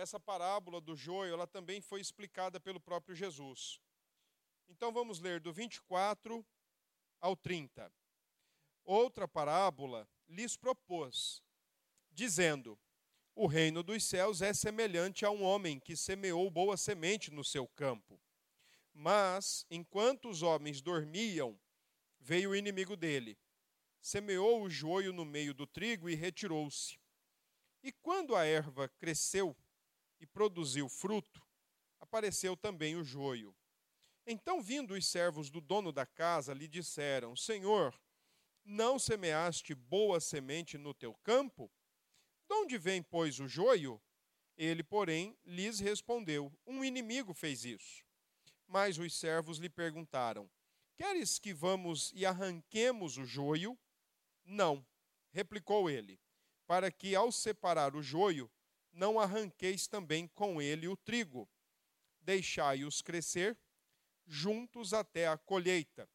essa parábola do joio, ela também foi explicada pelo próprio Jesus. Então vamos ler do 24 ao 30. Outra parábola lhes propôs, dizendo: O reino dos céus é semelhante a um homem que semeou boa semente no seu campo. Mas, enquanto os homens dormiam, veio o inimigo dele, semeou o joio no meio do trigo e retirou-se. E quando a erva cresceu e produziu fruto, apareceu também o joio. Então, vindo os servos do dono da casa, lhe disseram: Senhor, não semeaste boa semente no teu campo? De onde vem, pois, o joio? Ele, porém, lhes respondeu: Um inimigo fez isso. Mas os servos lhe perguntaram: Queres que vamos e arranquemos o joio? Não, replicou ele, para que ao separar o joio, não arranqueis também com ele o trigo. Deixai-os crescer juntos até a colheita.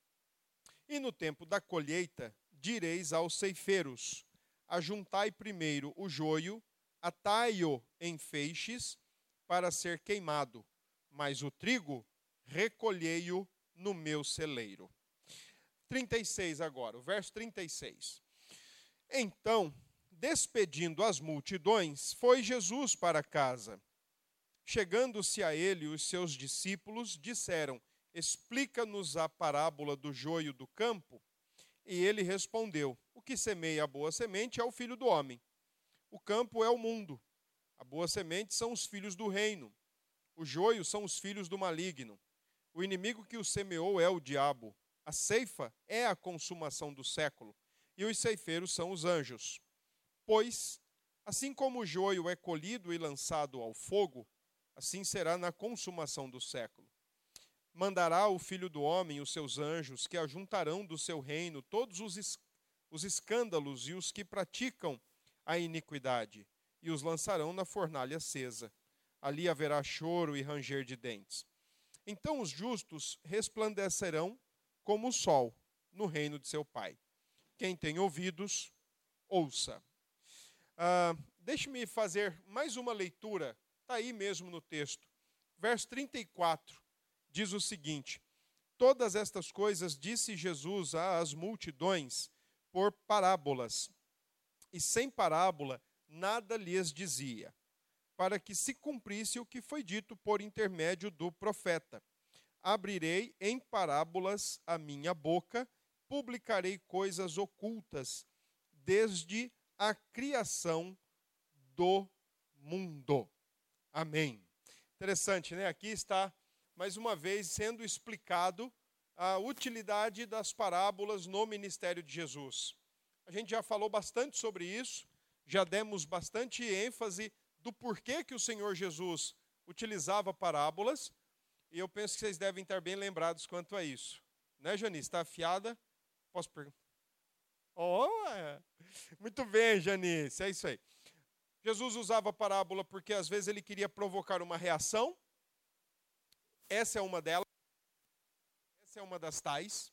E no tempo da colheita, direis aos ceifeiros: Ajuntai primeiro o joio, atai-o em feixes, para ser queimado, mas o trigo recolhei-o no meu celeiro. 36 agora, o verso 36. Então, despedindo as multidões, foi Jesus para casa. Chegando-se a ele, os seus discípulos disseram: Explica-nos a parábola do joio do campo. E ele respondeu: O que semeia a boa semente é o filho do homem. O campo é o mundo. A boa semente são os filhos do reino. O joio são os filhos do maligno. O inimigo que o semeou é o diabo. A ceifa é a consumação do século. E os ceifeiros são os anjos. Pois, assim como o joio é colhido e lançado ao fogo, assim será na consumação do século. Mandará o filho do homem os seus anjos, que ajuntarão do seu reino todos os, es os escândalos e os que praticam a iniquidade, e os lançarão na fornalha acesa. Ali haverá choro e ranger de dentes. Então os justos resplandecerão como o sol no reino de seu Pai. Quem tem ouvidos, ouça. Ah, Deixe-me fazer mais uma leitura, está aí mesmo no texto. Verso 34 diz o seguinte: Todas estas coisas disse Jesus às multidões por parábolas, e sem parábola nada lhes dizia para que se cumprisse o que foi dito por intermédio do profeta. Abrirei em parábolas a minha boca, publicarei coisas ocultas desde a criação do mundo. Amém. Interessante, né? Aqui está mais uma vez sendo explicado a utilidade das parábolas no ministério de Jesus. A gente já falou bastante sobre isso, já demos bastante ênfase do porquê que o Senhor Jesus utilizava parábolas, e eu penso que vocês devem estar bem lembrados quanto a isso. Né, Janice? Está afiada? Posso perguntar? Oh, é. muito bem, Janice, é isso aí. Jesus usava parábola porque às vezes ele queria provocar uma reação. Essa é uma delas. Essa é uma das tais.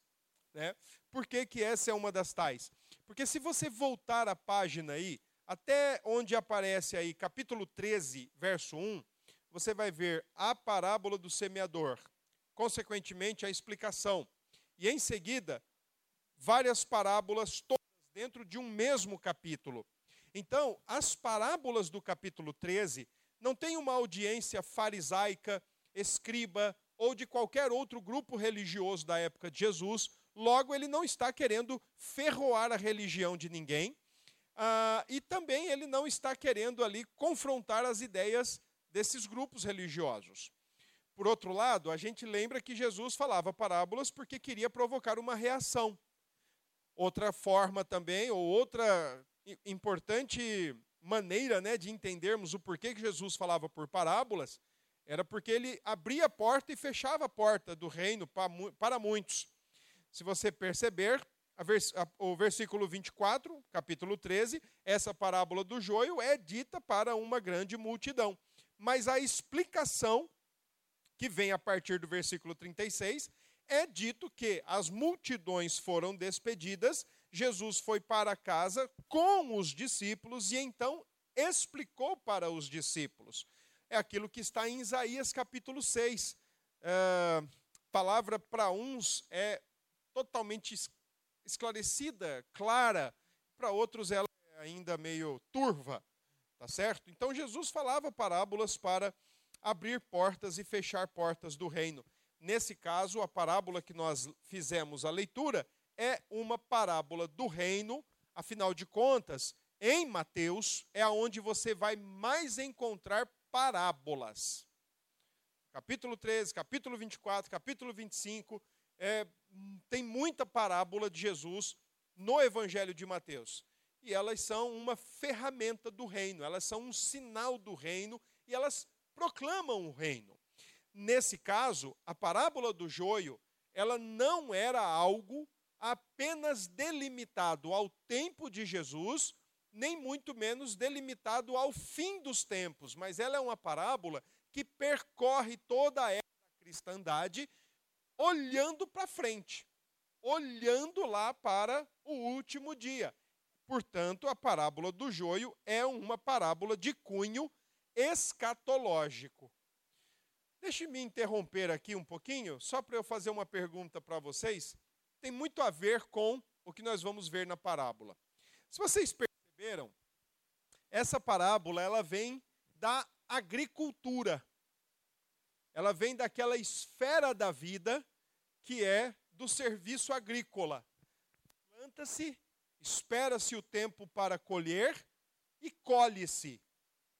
Né? Por que, que essa é uma das tais? Porque se você voltar a página aí, até onde aparece aí, capítulo 13, verso 1, você vai ver a parábola do semeador, consequentemente, a explicação. E em seguida, várias parábolas, todas dentro de um mesmo capítulo. Então, as parábolas do capítulo 13 não têm uma audiência farisaica, escriba ou de qualquer outro grupo religioso da época de Jesus, logo, ele não está querendo ferroar a religião de ninguém ah, e também ele não está querendo ali confrontar as ideias desses grupos religiosos. Por outro lado, a gente lembra que Jesus falava parábolas porque queria provocar uma reação. Outra forma também, ou outra importante maneira né, de entendermos o porquê que Jesus falava por parábolas, era porque ele abria a porta e fechava a porta do reino para muitos. Se você perceber, vers o versículo 24, capítulo 13, essa parábola do joio é dita para uma grande multidão. Mas a explicação, que vem a partir do versículo 36, é dito que as multidões foram despedidas, Jesus foi para casa com os discípulos e então explicou para os discípulos. é aquilo que está em Isaías capítulo 6. É, palavra para uns é totalmente esclarecida, clara, para outros ela é ainda meio turva, tá certo? Então Jesus falava parábolas para abrir portas e fechar portas do reino. Nesse caso, a parábola que nós fizemos a leitura é uma parábola do reino, afinal de contas, em Mateus é aonde você vai mais encontrar parábolas. Capítulo 13, capítulo 24, capítulo 25, é, tem muita parábola de Jesus no Evangelho de Mateus. E elas são uma ferramenta do reino, elas são um sinal do reino e elas proclamam o reino. Nesse caso, a parábola do joio, ela não era algo apenas delimitado ao tempo de Jesus, nem muito menos delimitado ao fim dos tempos, mas ela é uma parábola que percorre toda a era da cristandade, olhando para frente, olhando lá para o último dia. Portanto, a parábola do joio é uma parábola de cunho escatológico. Deixe-me interromper aqui um pouquinho, só para eu fazer uma pergunta para vocês. Tem muito a ver com o que nós vamos ver na parábola. Se vocês perceberam, essa parábola ela vem da agricultura. Ela vem daquela esfera da vida que é do serviço agrícola. Planta-se, espera-se o tempo para colher e colhe-se.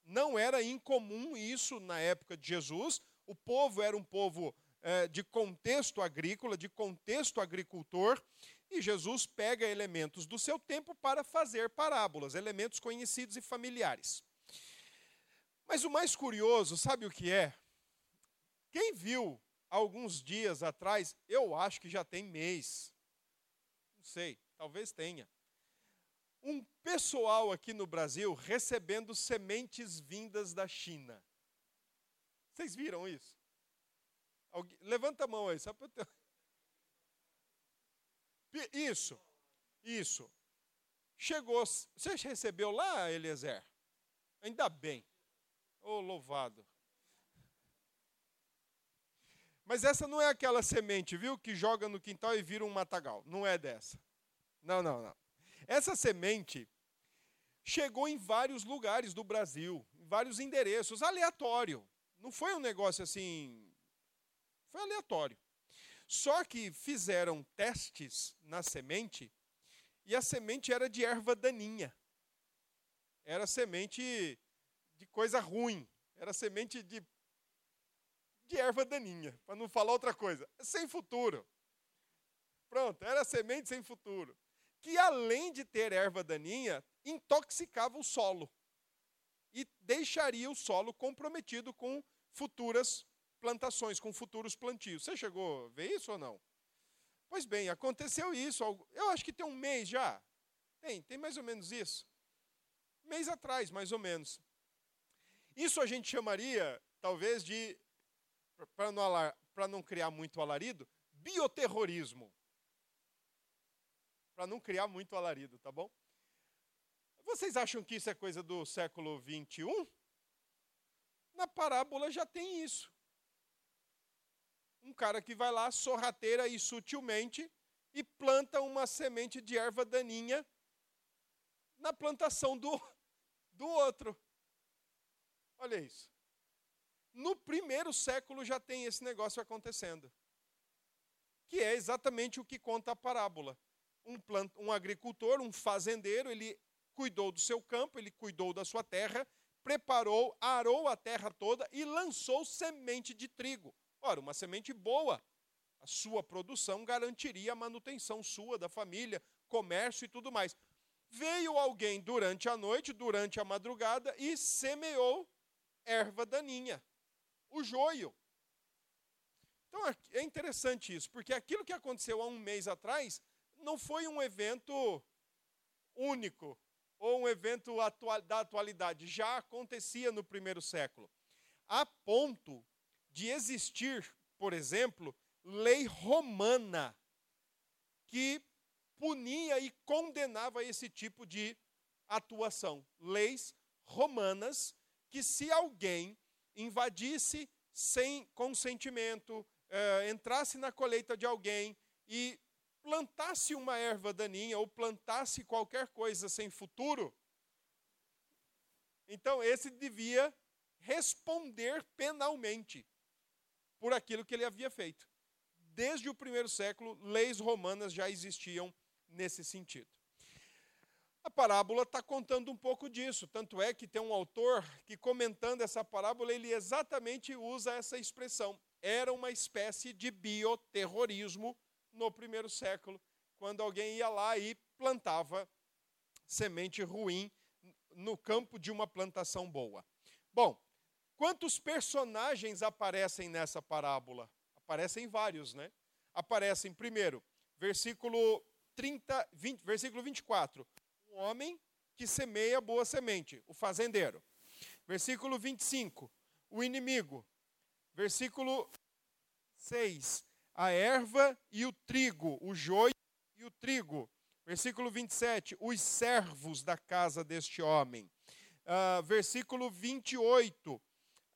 Não era incomum isso na época de Jesus. O povo era um povo é, de contexto agrícola, de contexto agricultor, e Jesus pega elementos do seu tempo para fazer parábolas, elementos conhecidos e familiares. Mas o mais curioso, sabe o que é? Quem viu alguns dias atrás, eu acho que já tem mês, não sei, talvez tenha, um pessoal aqui no Brasil recebendo sementes vindas da China. Vocês viram isso? Alguém, levanta a mão aí, ter... Isso, isso. Chegou. Você recebeu lá, Eliezer? Ainda bem. Oh, louvado. Mas essa não é aquela semente, viu? Que joga no quintal e vira um matagal. Não é dessa. Não, não, não. Essa semente chegou em vários lugares do Brasil, em vários endereços, aleatório. Não foi um negócio assim. Foi aleatório. Só que fizeram testes na semente e a semente era de erva daninha. Era semente de coisa ruim. Era semente de, de erva daninha, para não falar outra coisa. Sem futuro. Pronto, era semente sem futuro. Que além de ter erva daninha, intoxicava o solo e deixaria o solo comprometido com futuras plantações, com futuros plantios. Você chegou a ver isso ou não? Pois bem, aconteceu isso. Eu acho que tem um mês já. Tem, tem mais ou menos isso. Mês atrás, mais ou menos. Isso a gente chamaria, talvez, de, para não, não criar muito alarido, bioterrorismo. Para não criar muito alarido, tá bom? Vocês acham que isso é coisa do século 21? Na parábola já tem isso um cara que vai lá sorrateira e sutilmente e planta uma semente de erva daninha na plantação do, do outro. Olha isso. No primeiro século já tem esse negócio acontecendo. Que é exatamente o que conta a parábola. Um, plant, um agricultor, um fazendeiro, ele cuidou do seu campo, ele cuidou da sua terra, preparou, arou a terra toda e lançou semente de trigo. Ora, uma semente boa, a sua produção garantiria a manutenção sua, da família, comércio e tudo mais. Veio alguém durante a noite, durante a madrugada, e semeou erva daninha, o joio. Então é interessante isso, porque aquilo que aconteceu há um mês atrás não foi um evento único ou um evento atual, da atualidade, já acontecia no primeiro século. A ponto de existir, por exemplo, lei romana que punia e condenava esse tipo de atuação. Leis romanas que, se alguém invadisse sem consentimento, eh, entrasse na colheita de alguém e plantasse uma erva daninha ou plantasse qualquer coisa sem futuro, então esse devia responder penalmente por aquilo que ele havia feito. Desde o primeiro século, leis romanas já existiam nesse sentido. A parábola está contando um pouco disso, tanto é que tem um autor que, comentando essa parábola, ele exatamente usa essa expressão. Era uma espécie de bioterrorismo no primeiro século, quando alguém ia lá e plantava semente ruim no campo de uma plantação boa. Bom, quantos personagens aparecem nessa parábola? Aparecem vários, né? Aparecem, primeiro, versículo 30, 20, versículo 24. Um homem que semeia boa semente, o fazendeiro. Versículo 25, o inimigo. Versículo 6, a erva e o trigo, o joio e o trigo. Versículo 27, os servos da casa deste homem. Uh, versículo 28,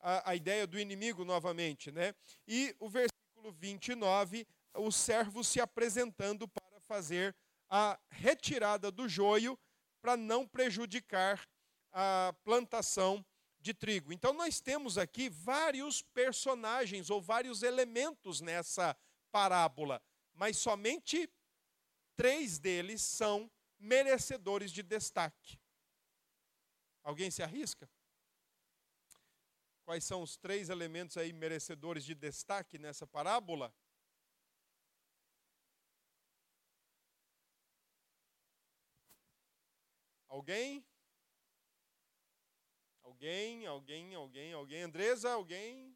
a, a ideia do inimigo novamente, né? E o versículo 29, os servos se apresentando para fazer a retirada do joio para não prejudicar a plantação de trigo. Então nós temos aqui vários personagens ou vários elementos nessa parábola, mas somente três deles são merecedores de destaque. Alguém se arrisca? Quais são os três elementos aí merecedores de destaque nessa parábola? Alguém? Alguém, alguém, alguém, alguém? Andresa, alguém?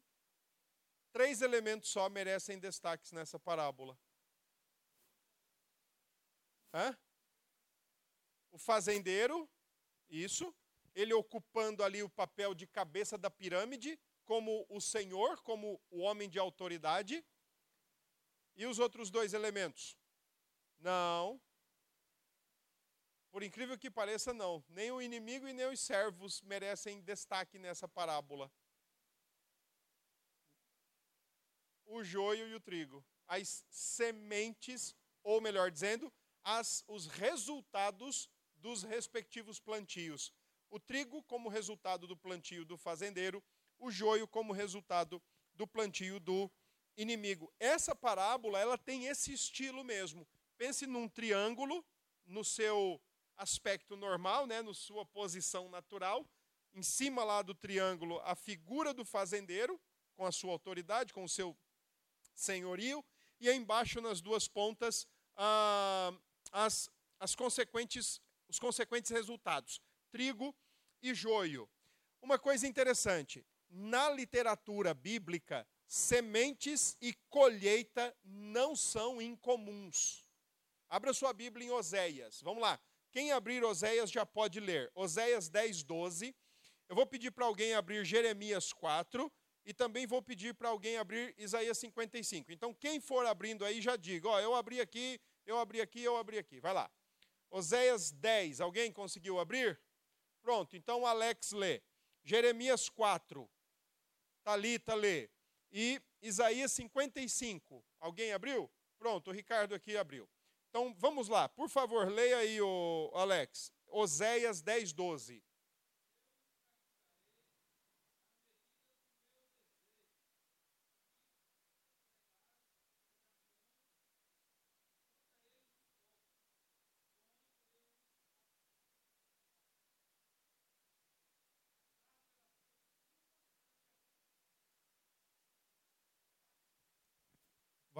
Três elementos só merecem destaques nessa parábola. Hã? O fazendeiro, isso, ele ocupando ali o papel de cabeça da pirâmide, como o senhor, como o homem de autoridade. E os outros dois elementos? Não. Por incrível que pareça, não. Nem o inimigo e nem os servos merecem destaque nessa parábola. O joio e o trigo. As sementes, ou melhor dizendo, as, os resultados dos respectivos plantios. O trigo como resultado do plantio do fazendeiro, o joio como resultado do plantio do inimigo. Essa parábola, ela tem esse estilo mesmo. Pense num triângulo no seu aspecto normal, né, na sua posição natural. Em cima lá do triângulo, a figura do fazendeiro, com a sua autoridade, com o seu senhorio, e embaixo, nas duas pontas, ah, as, as consequentes, os consequentes resultados: trigo e joio. Uma coisa interessante: na literatura bíblica, sementes e colheita não são incomuns. Abra sua Bíblia em Oséias. Vamos lá. Quem abrir Oséias já pode ler. Oséias 10, 12. Eu vou pedir para alguém abrir Jeremias 4 e também vou pedir para alguém abrir Isaías 55. Então, quem for abrindo aí, já diga: Ó, eu abri aqui eu abri aqui, eu abri aqui. Vai lá. Oséias 10, alguém conseguiu abrir? Pronto, então Alex lê. Jeremias 4, Talita lê. E Isaías 55, alguém abriu? Pronto, o Ricardo aqui abriu. Então vamos lá, por favor, leia aí, o Alex. Oséias 10, 12.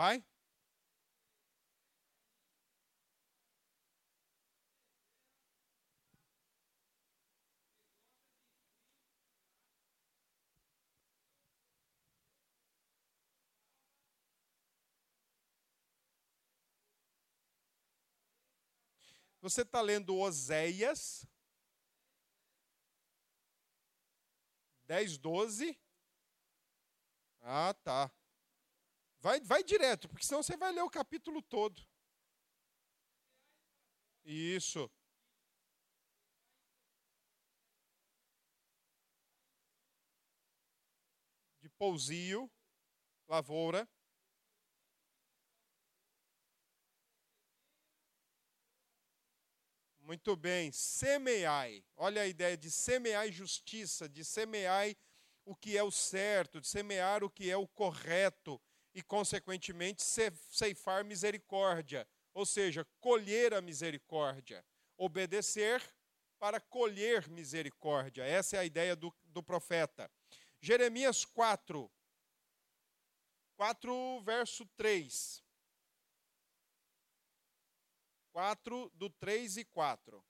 Vai? Você está lendo Oséias 10, 12. Ah, tá. Vai, vai direto, porque senão você vai ler o capítulo todo. Isso. pousio, lavoura. Muito bem, semeai. Olha a ideia de semeai justiça, de semeai o que é o certo, de semear o que é o correto e, consequentemente, ceifar misericórdia, ou seja, colher a misericórdia, obedecer para colher misericórdia. Essa é a ideia do, do profeta. Jeremias 4, 4, verso 3. 4, do 3 e 4.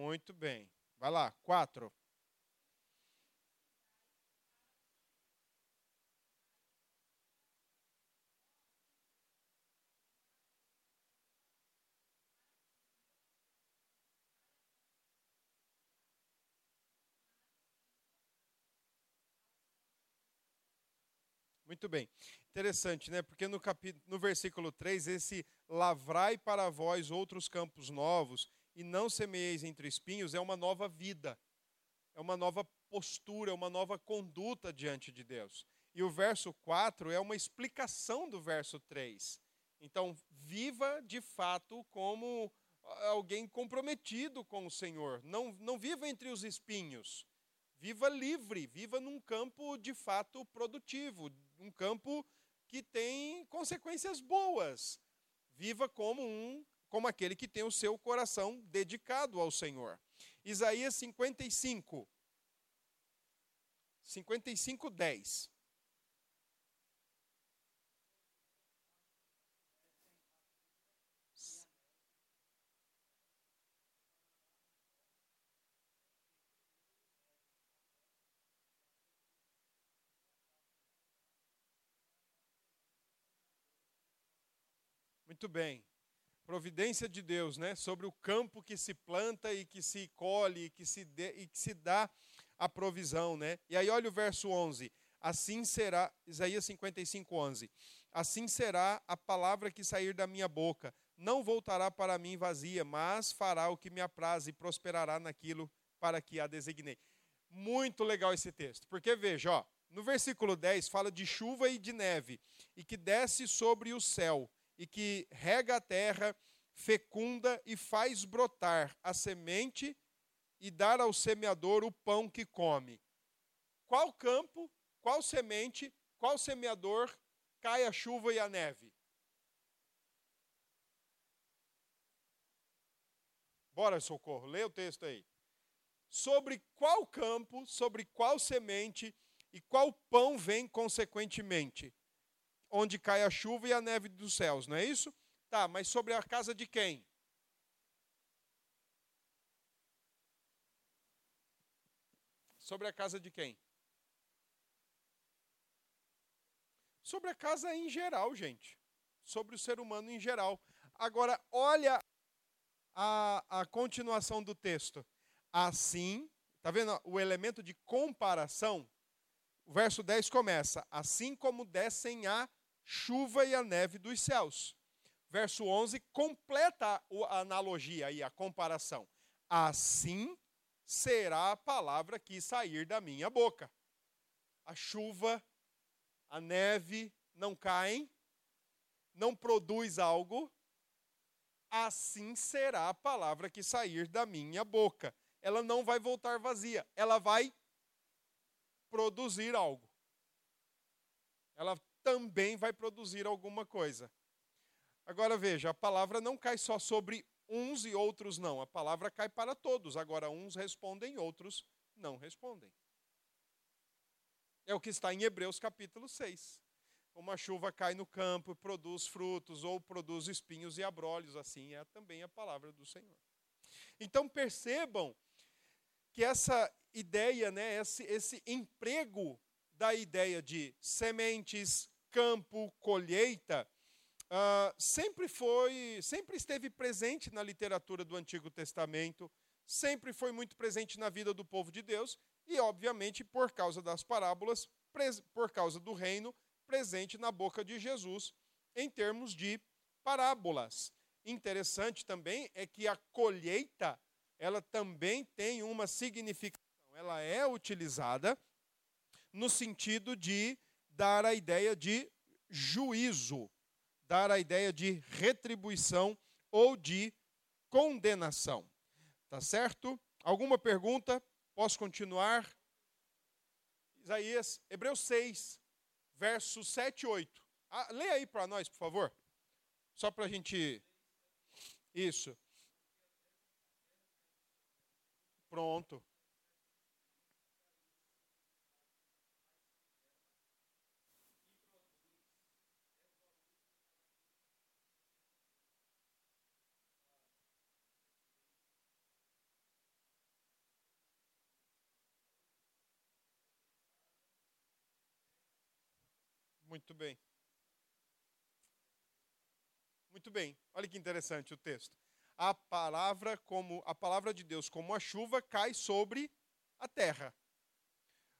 Muito bem. Vai lá, 4. Muito bem. Interessante, né? Porque no, capítulo, no versículo 3, esse lavrai para vós outros campos novos e não semeis entre espinhos é uma nova vida, é uma nova postura, é uma nova conduta diante de Deus. E o verso 4 é uma explicação do verso 3. Então, viva de fato como alguém comprometido com o Senhor. Não, não viva entre os espinhos. Viva livre, viva num campo de fato produtivo, um campo que tem consequências boas. Viva como um como aquele que tem o seu coração dedicado ao Senhor. Isaías 55 55 10. Muito bem. Providência de Deus, né? Sobre o campo que se planta e que se colhe e que se, dê, e que se dá a provisão, né? E aí olha o verso 11. Assim será, Isaías 55, 11. Assim será a palavra que sair da minha boca. Não voltará para mim vazia, mas fará o que me apraz e prosperará naquilo para que a designei. Muito legal esse texto, porque veja, ó, no versículo 10 fala de chuva e de neve, e que desce sobre o céu e que rega a terra, fecunda e faz brotar a semente e dar ao semeador o pão que come. Qual campo, qual semente, qual semeador cai a chuva e a neve? Bora, socorro, lê o texto aí. Sobre qual campo, sobre qual semente e qual pão vem consequentemente? Onde cai a chuva e a neve dos céus, não é isso? Tá, mas sobre a casa de quem? Sobre a casa de quem? Sobre a casa em geral, gente. Sobre o ser humano em geral. Agora, olha a, a continuação do texto. Assim, tá vendo o elemento de comparação? O verso 10 começa: Assim como descem a chuva e a neve dos céus. Verso 11 completa a analogia e a comparação. Assim será a palavra que sair da minha boca. A chuva, a neve não caem, não produz algo, assim será a palavra que sair da minha boca. Ela não vai voltar vazia, ela vai produzir algo. Ela também vai produzir alguma coisa. Agora veja, a palavra não cai só sobre uns e outros não. A palavra cai para todos. Agora, uns respondem, outros não respondem. É o que está em Hebreus capítulo 6. Uma chuva cai no campo, produz frutos, ou produz espinhos e abrolhos, assim é também a palavra do Senhor. Então percebam que essa ideia, né, esse, esse emprego da ideia de sementes, campo, colheita, uh, sempre foi, sempre esteve presente na literatura do Antigo Testamento, sempre foi muito presente na vida do povo de Deus e, obviamente, por causa das parábolas, por causa do reino, presente na boca de Jesus em termos de parábolas. Interessante também é que a colheita, ela também tem uma significação. Ela é utilizada no sentido de dar a ideia de juízo, dar a ideia de retribuição ou de condenação. Tá certo? Alguma pergunta? Posso continuar? Isaías, Hebreus 6, versos 7 e 8. Ah, leia aí para nós, por favor. Só para a gente. Isso. Pronto. Muito bem. Muito bem. Olha que interessante o texto. A palavra como a palavra de Deus como a chuva cai sobre a terra.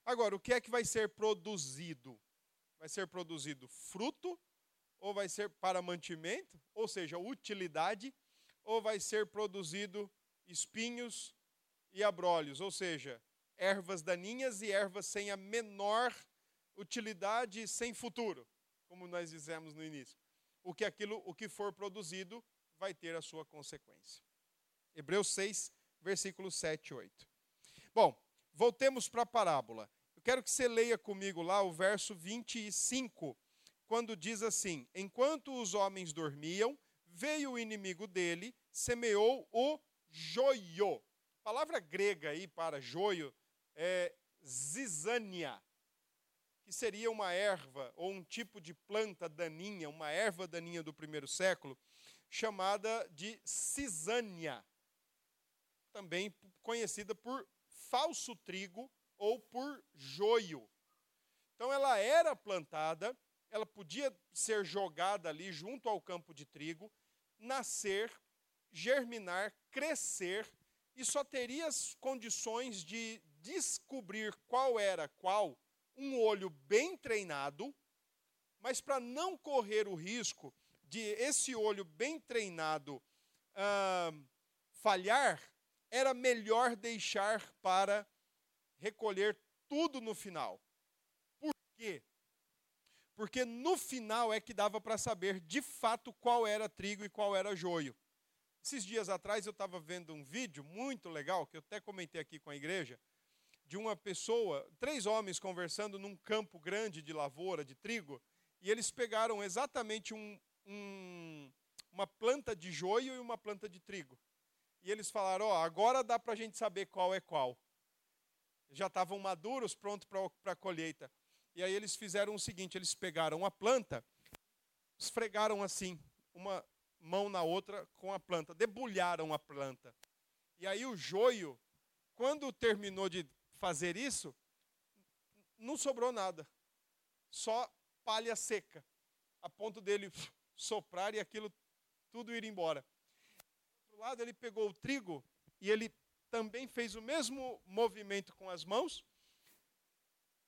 Agora, o que é que vai ser produzido? Vai ser produzido fruto ou vai ser para mantimento, ou seja, utilidade, ou vai ser produzido espinhos e abrolhos, ou seja, ervas daninhas e ervas sem a menor utilidade sem futuro, como nós dizemos no início. O que aquilo, o que for produzido, vai ter a sua consequência. Hebreus 6, versículos 7 e 8. Bom, voltemos para a parábola. Eu quero que você leia comigo lá o verso 25, quando diz assim: Enquanto os homens dormiam, veio o inimigo dele, semeou o joio. A palavra grega aí para joio é zizânia que seria uma erva ou um tipo de planta daninha, uma erva daninha do primeiro século, chamada de cisânia, também conhecida por falso trigo ou por joio. Então ela era plantada, ela podia ser jogada ali junto ao campo de trigo, nascer, germinar, crescer, e só teria as condições de descobrir qual era qual um olho bem treinado, mas para não correr o risco de esse olho bem treinado ah, falhar, era melhor deixar para recolher tudo no final. Por quê? Porque no final é que dava para saber de fato qual era trigo e qual era joio. Esses dias atrás eu estava vendo um vídeo muito legal, que eu até comentei aqui com a igreja, de uma pessoa, três homens conversando num campo grande de lavoura, de trigo, e eles pegaram exatamente um, um, uma planta de joio e uma planta de trigo. E eles falaram: Ó, oh, agora dá para a gente saber qual é qual. Já estavam maduros, prontos para a colheita. E aí eles fizeram o seguinte: eles pegaram a planta, esfregaram assim, uma mão na outra com a planta, debulharam a planta. E aí o joio, quando terminou de fazer isso, não sobrou nada. Só palha seca, a ponto dele soprar e aquilo tudo ir embora. Do outro lado, ele pegou o trigo e ele também fez o mesmo movimento com as mãos,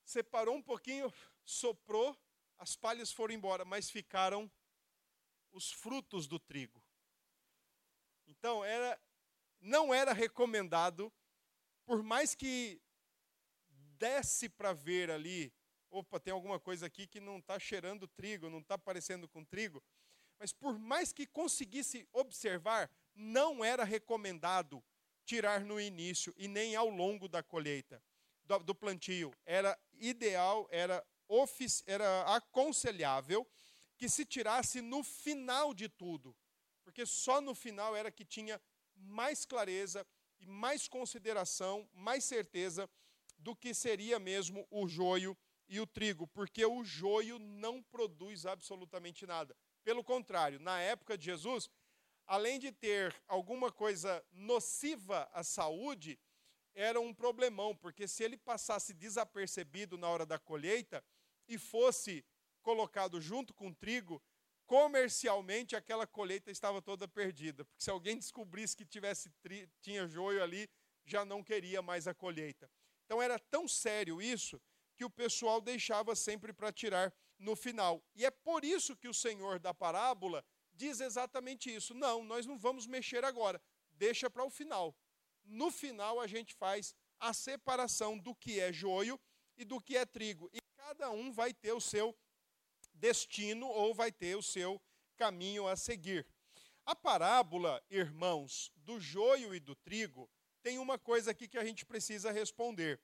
separou um pouquinho, soprou, as palhas foram embora, mas ficaram os frutos do trigo. Então, era, não era recomendado, por mais que desce para ver ali, opa, tem alguma coisa aqui que não está cheirando trigo, não está parecendo com trigo. Mas por mais que conseguisse observar, não era recomendado tirar no início e nem ao longo da colheita, do, do plantio. Era ideal, era, ofici, era aconselhável que se tirasse no final de tudo, porque só no final era que tinha mais clareza e mais consideração, mais certeza do que seria mesmo o joio e o trigo, porque o joio não produz absolutamente nada. Pelo contrário, na época de Jesus, além de ter alguma coisa nociva à saúde, era um problemão, porque se ele passasse desapercebido na hora da colheita e fosse colocado junto com o trigo, comercialmente aquela colheita estava toda perdida, porque se alguém descobrisse que tivesse tinha joio ali, já não queria mais a colheita. Então era tão sério isso que o pessoal deixava sempre para tirar no final. E é por isso que o Senhor da parábola diz exatamente isso. Não, nós não vamos mexer agora, deixa para o final. No final a gente faz a separação do que é joio e do que é trigo. E cada um vai ter o seu destino ou vai ter o seu caminho a seguir. A parábola, irmãos, do joio e do trigo, tem uma coisa aqui que a gente precisa responder.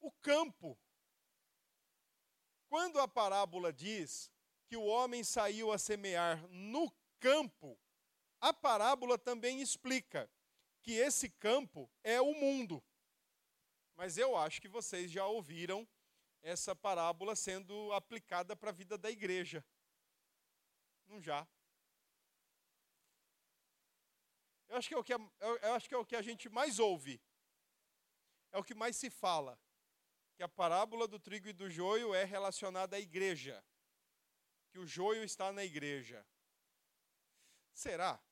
O campo. Quando a parábola diz que o homem saiu a semear no campo, a parábola também explica que esse campo é o mundo. Mas eu acho que vocês já ouviram essa parábola sendo aplicada para a vida da igreja. Não já. Eu acho, que é o que é, eu acho que é o que a gente mais ouve. É o que mais se fala. Que a parábola do trigo e do joio é relacionada à igreja. Que o joio está na igreja. Será?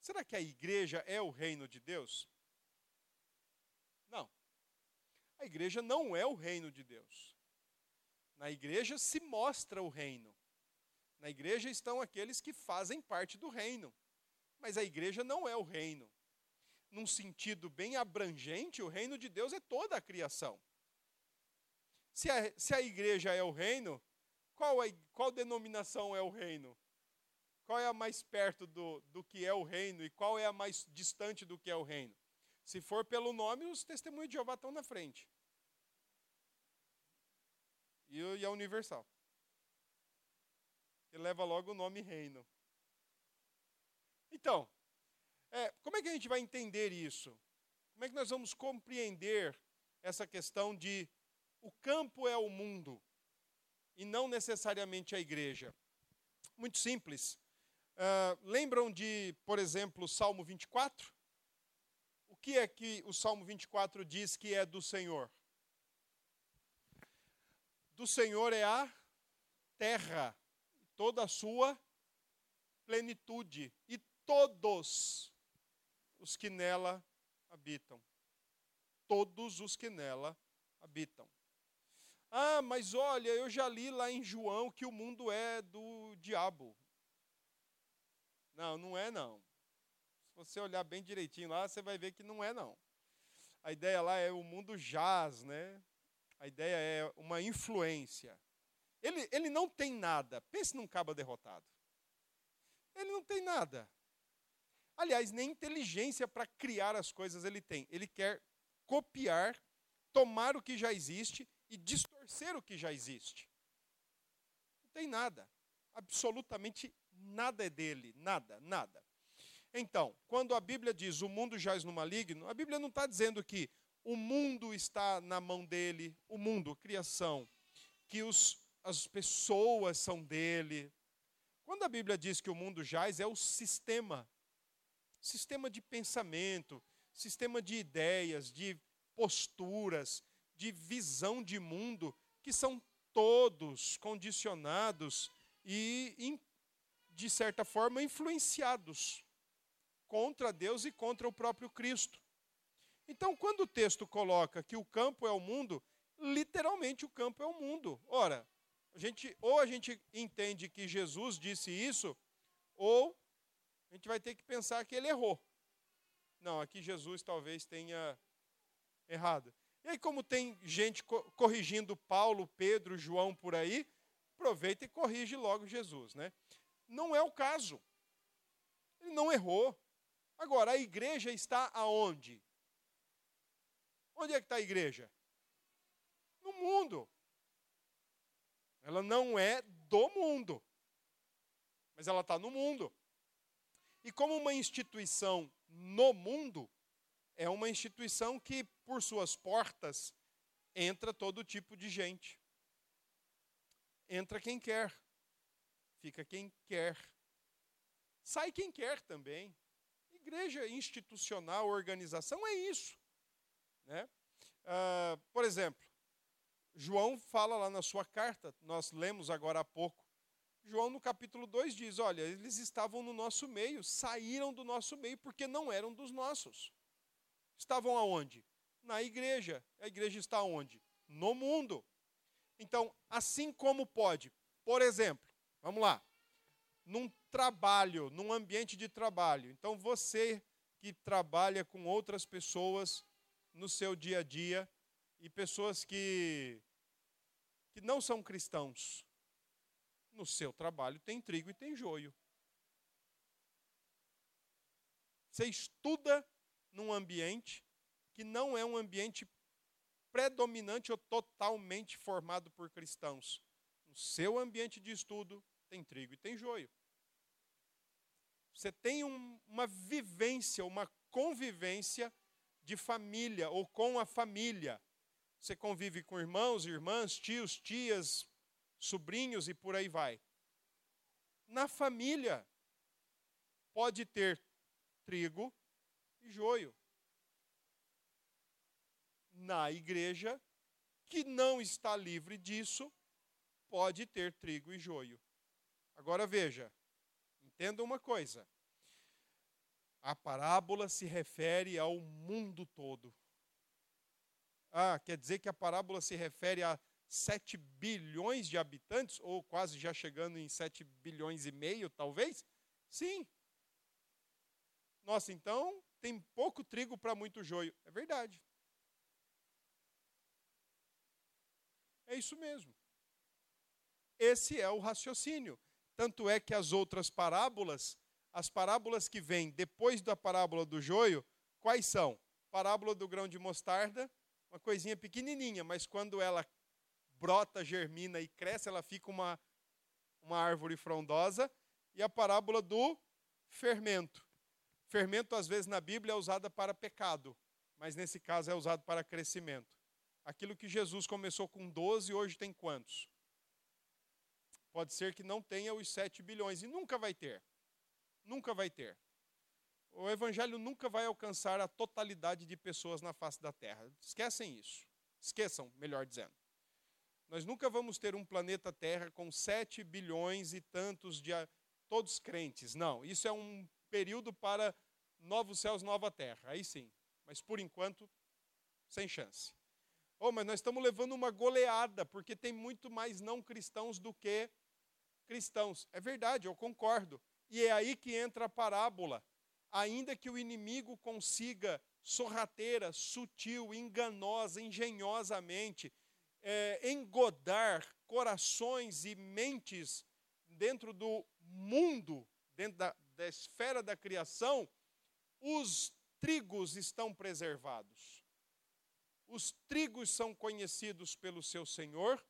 Será que a igreja é o reino de Deus? Não. A igreja não é o reino de Deus. Na igreja se mostra o reino. Na igreja estão aqueles que fazem parte do reino. Mas a igreja não é o reino. Num sentido bem abrangente, o reino de Deus é toda a criação. Se a, se a igreja é o reino, qual, é, qual denominação é o reino? Qual é a mais perto do, do que é o reino e qual é a mais distante do que é o reino? Se for pelo nome, os testemunhos de Jeová estão na frente. E, e a Universal. Que leva logo o nome reino. Então, é, como é que a gente vai entender isso? Como é que nós vamos compreender essa questão de o campo é o mundo e não necessariamente a igreja? Muito simples. Uh, lembram de, por exemplo, Salmo 24? O que é que o Salmo 24 diz que é do Senhor? Do Senhor é a terra, toda a sua plenitude, e todos os que nela habitam. Todos os que nela habitam. Ah, mas olha, eu já li lá em João que o mundo é do diabo. Não, não é não. Se você olhar bem direitinho lá, você vai ver que não é não. A ideia lá é o mundo jaz, né? A ideia é uma influência. Ele, ele não tem nada. Pense num cabo derrotado. Ele não tem nada. Aliás, nem inteligência para criar as coisas ele tem. Ele quer copiar, tomar o que já existe e distorcer o que já existe. Não tem nada. Absolutamente nada é dele. Nada, nada. Então, quando a Bíblia diz o mundo jaz no maligno, a Bíblia não está dizendo que o mundo está na mão dele, o mundo, criação, que os, as pessoas são dele. Quando a Bíblia diz que o mundo jaz, é o sistema sistema de pensamento, sistema de ideias, de posturas, de visão de mundo, que são todos condicionados e, de certa forma, influenciados contra Deus e contra o próprio Cristo. Então, quando o texto coloca que o campo é o mundo, literalmente o campo é o mundo. Ora, a gente, ou a gente entende que Jesus disse isso, ou a gente vai ter que pensar que ele errou. Não, aqui Jesus talvez tenha errado. E aí, como tem gente corrigindo Paulo, Pedro, João por aí, aproveita e corrige logo Jesus, né? Não é o caso. Ele não errou. Agora, a igreja está aonde? Onde é que está a igreja? No mundo. Ela não é do mundo, mas ela está no mundo. E como uma instituição no mundo, é uma instituição que, por suas portas, entra todo tipo de gente. Entra quem quer, fica quem quer, sai quem quer também. Igreja institucional, organização é isso. Né? Uh, por exemplo, João fala lá na sua carta, nós lemos agora há pouco, João, no capítulo 2, diz: Olha, eles estavam no nosso meio, saíram do nosso meio porque não eram dos nossos. Estavam aonde? Na igreja. A igreja está onde? No mundo. Então, assim como pode, por exemplo, vamos lá, num trabalho, num ambiente de trabalho. Então, você que trabalha com outras pessoas no seu dia a dia e pessoas que, que não são cristãos, no seu trabalho tem trigo e tem joio. Você estuda num ambiente que não é um ambiente predominante ou totalmente formado por cristãos. No seu ambiente de estudo tem trigo e tem joio. Você tem um, uma vivência, uma convivência de família ou com a família. Você convive com irmãos, irmãs, tios, tias, sobrinhos e por aí vai. Na família, pode ter trigo e joio na igreja, que não está livre disso, pode ter trigo e joio. Agora veja, entenda uma coisa. A parábola se refere ao mundo todo. Ah, quer dizer que a parábola se refere a 7 bilhões de habitantes, ou quase já chegando em 7 bilhões e meio, talvez? Sim. Nossa, então tem pouco trigo para muito joio. É verdade. É isso mesmo. Esse é o raciocínio. Tanto é que as outras parábolas, as parábolas que vêm depois da parábola do joio, quais são? Parábola do grão de mostarda, uma coisinha pequenininha, mas quando ela brota, germina e cresce, ela fica uma, uma árvore frondosa. E a parábola do fermento. Fermento, às vezes, na Bíblia é usada para pecado, mas nesse caso é usado para crescimento. Aquilo que Jesus começou com 12, hoje tem quantos? Pode ser que não tenha os 7 bilhões, e nunca vai ter. Nunca vai ter. O evangelho nunca vai alcançar a totalidade de pessoas na face da terra. Esquecem isso. Esqueçam, melhor dizendo. Nós nunca vamos ter um planeta Terra com 7 bilhões e tantos de todos crentes. Não, isso é um período para novos céus, nova terra. Aí sim. Mas por enquanto, sem chance. Oh, mas nós estamos levando uma goleada, porque tem muito mais não cristãos do que cristãos. É verdade, eu concordo. E é aí que entra a parábola. Ainda que o inimigo consiga sorrateira, sutil, enganosa, engenhosamente, é, engodar corações e mentes dentro do mundo, dentro da, da esfera da criação, os trigos estão preservados. Os trigos são conhecidos pelo seu Senhor,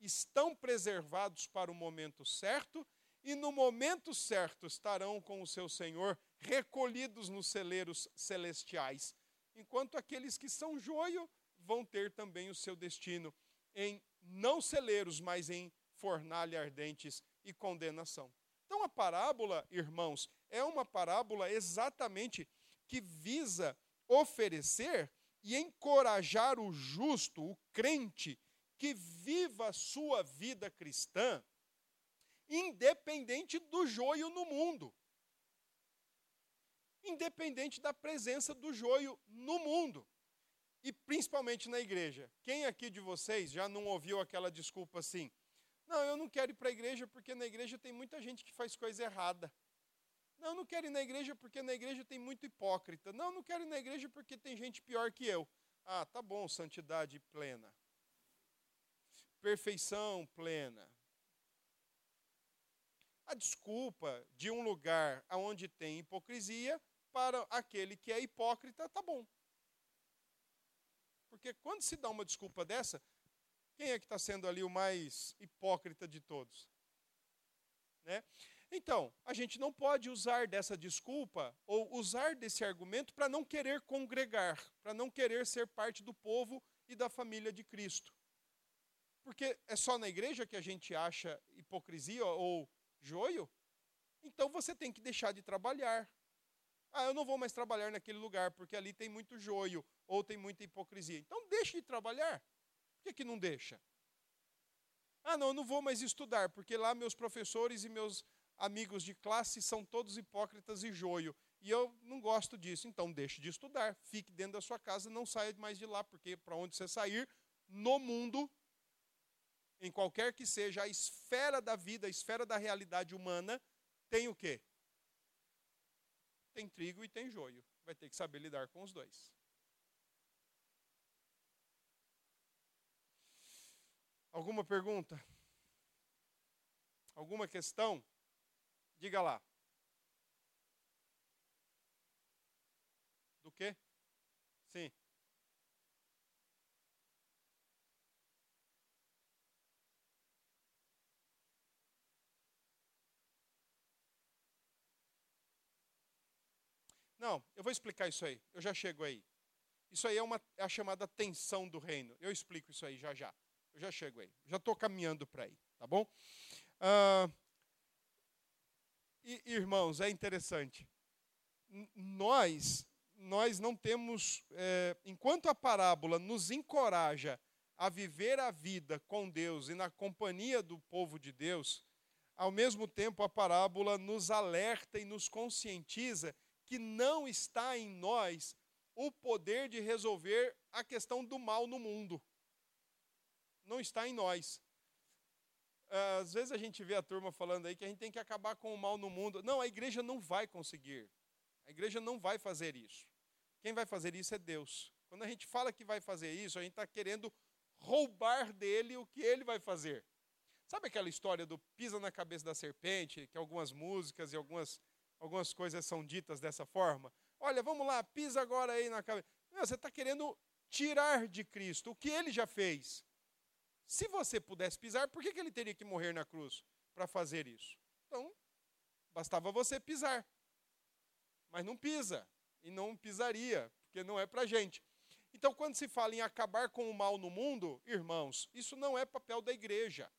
estão preservados para o momento certo, e no momento certo estarão com o seu Senhor recolhidos nos celeiros celestiais, enquanto aqueles que são joio vão ter também o seu destino em não celeiros, mas em fornalha ardentes e condenação. Então a parábola, irmãos, é uma parábola exatamente que visa oferecer e encorajar o justo, o crente, que viva a sua vida cristã, independente do joio no mundo. Independente da presença do joio no mundo. E principalmente na igreja. Quem aqui de vocês já não ouviu aquela desculpa assim? Não, eu não quero ir para a igreja porque na igreja tem muita gente que faz coisa errada. Não, não quero ir na igreja porque na igreja tem muito hipócrita. Não, não quero ir na igreja porque tem gente pior que eu. Ah, tá bom, santidade plena. Perfeição plena. A desculpa de um lugar onde tem hipocrisia para aquele que é hipócrita, tá bom. Porque quando se dá uma desculpa dessa, quem é que está sendo ali o mais hipócrita de todos? Né? Então, a gente não pode usar dessa desculpa ou usar desse argumento para não querer congregar, para não querer ser parte do povo e da família de Cristo. Porque é só na igreja que a gente acha hipocrisia ou joio? Então você tem que deixar de trabalhar. Ah, eu não vou mais trabalhar naquele lugar porque ali tem muito joio ou tem muita hipocrisia. Então deixe de trabalhar. Por que, que não deixa? Ah, não, eu não vou mais estudar porque lá meus professores e meus amigos de classe são todos hipócritas e joio. E eu não gosto disso. Então, deixe de estudar. Fique dentro da sua casa, não saia mais de lá, porque para onde você sair, no mundo, em qualquer que seja a esfera da vida, a esfera da realidade humana, tem o quê? Tem trigo e tem joio. Vai ter que saber lidar com os dois. Alguma pergunta? Alguma questão? Diga lá. Do quê? Sim. Não, eu vou explicar isso aí. Eu já chego aí. Isso aí é, uma, é a chamada tensão do reino. Eu explico isso aí já já. Eu já chego aí. Já estou caminhando para aí, tá bom? Ah, e, irmãos, é interessante. Nós, nós não temos, é, enquanto a parábola nos encoraja a viver a vida com Deus e na companhia do povo de Deus, ao mesmo tempo a parábola nos alerta e nos conscientiza que não está em nós o poder de resolver a questão do mal no mundo. Não está em nós. Às vezes a gente vê a turma falando aí que a gente tem que acabar com o mal no mundo. Não, a igreja não vai conseguir. A igreja não vai fazer isso. Quem vai fazer isso é Deus. Quando a gente fala que vai fazer isso, a gente está querendo roubar dele o que ele vai fazer. Sabe aquela história do pisa na cabeça da serpente, que algumas músicas e algumas Algumas coisas são ditas dessa forma. Olha, vamos lá, pisa agora aí na cabeça. Você está querendo tirar de Cristo o que ele já fez. Se você pudesse pisar, por que, que ele teria que morrer na cruz para fazer isso? Então, bastava você pisar. Mas não pisa. E não pisaria, porque não é para gente. Então, quando se fala em acabar com o mal no mundo, irmãos, isso não é papel da igreja.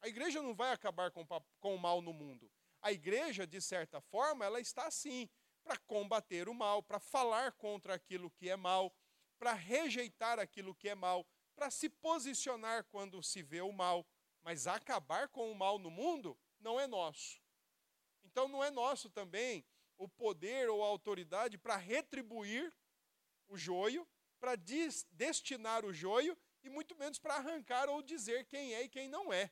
A igreja não vai acabar com, com o mal no mundo. A igreja, de certa forma, ela está assim, para combater o mal, para falar contra aquilo que é mal, para rejeitar aquilo que é mal, para se posicionar quando se vê o mal. Mas acabar com o mal no mundo não é nosso. Então não é nosso também o poder ou a autoridade para retribuir o joio, para destinar o joio e muito menos para arrancar ou dizer quem é e quem não é.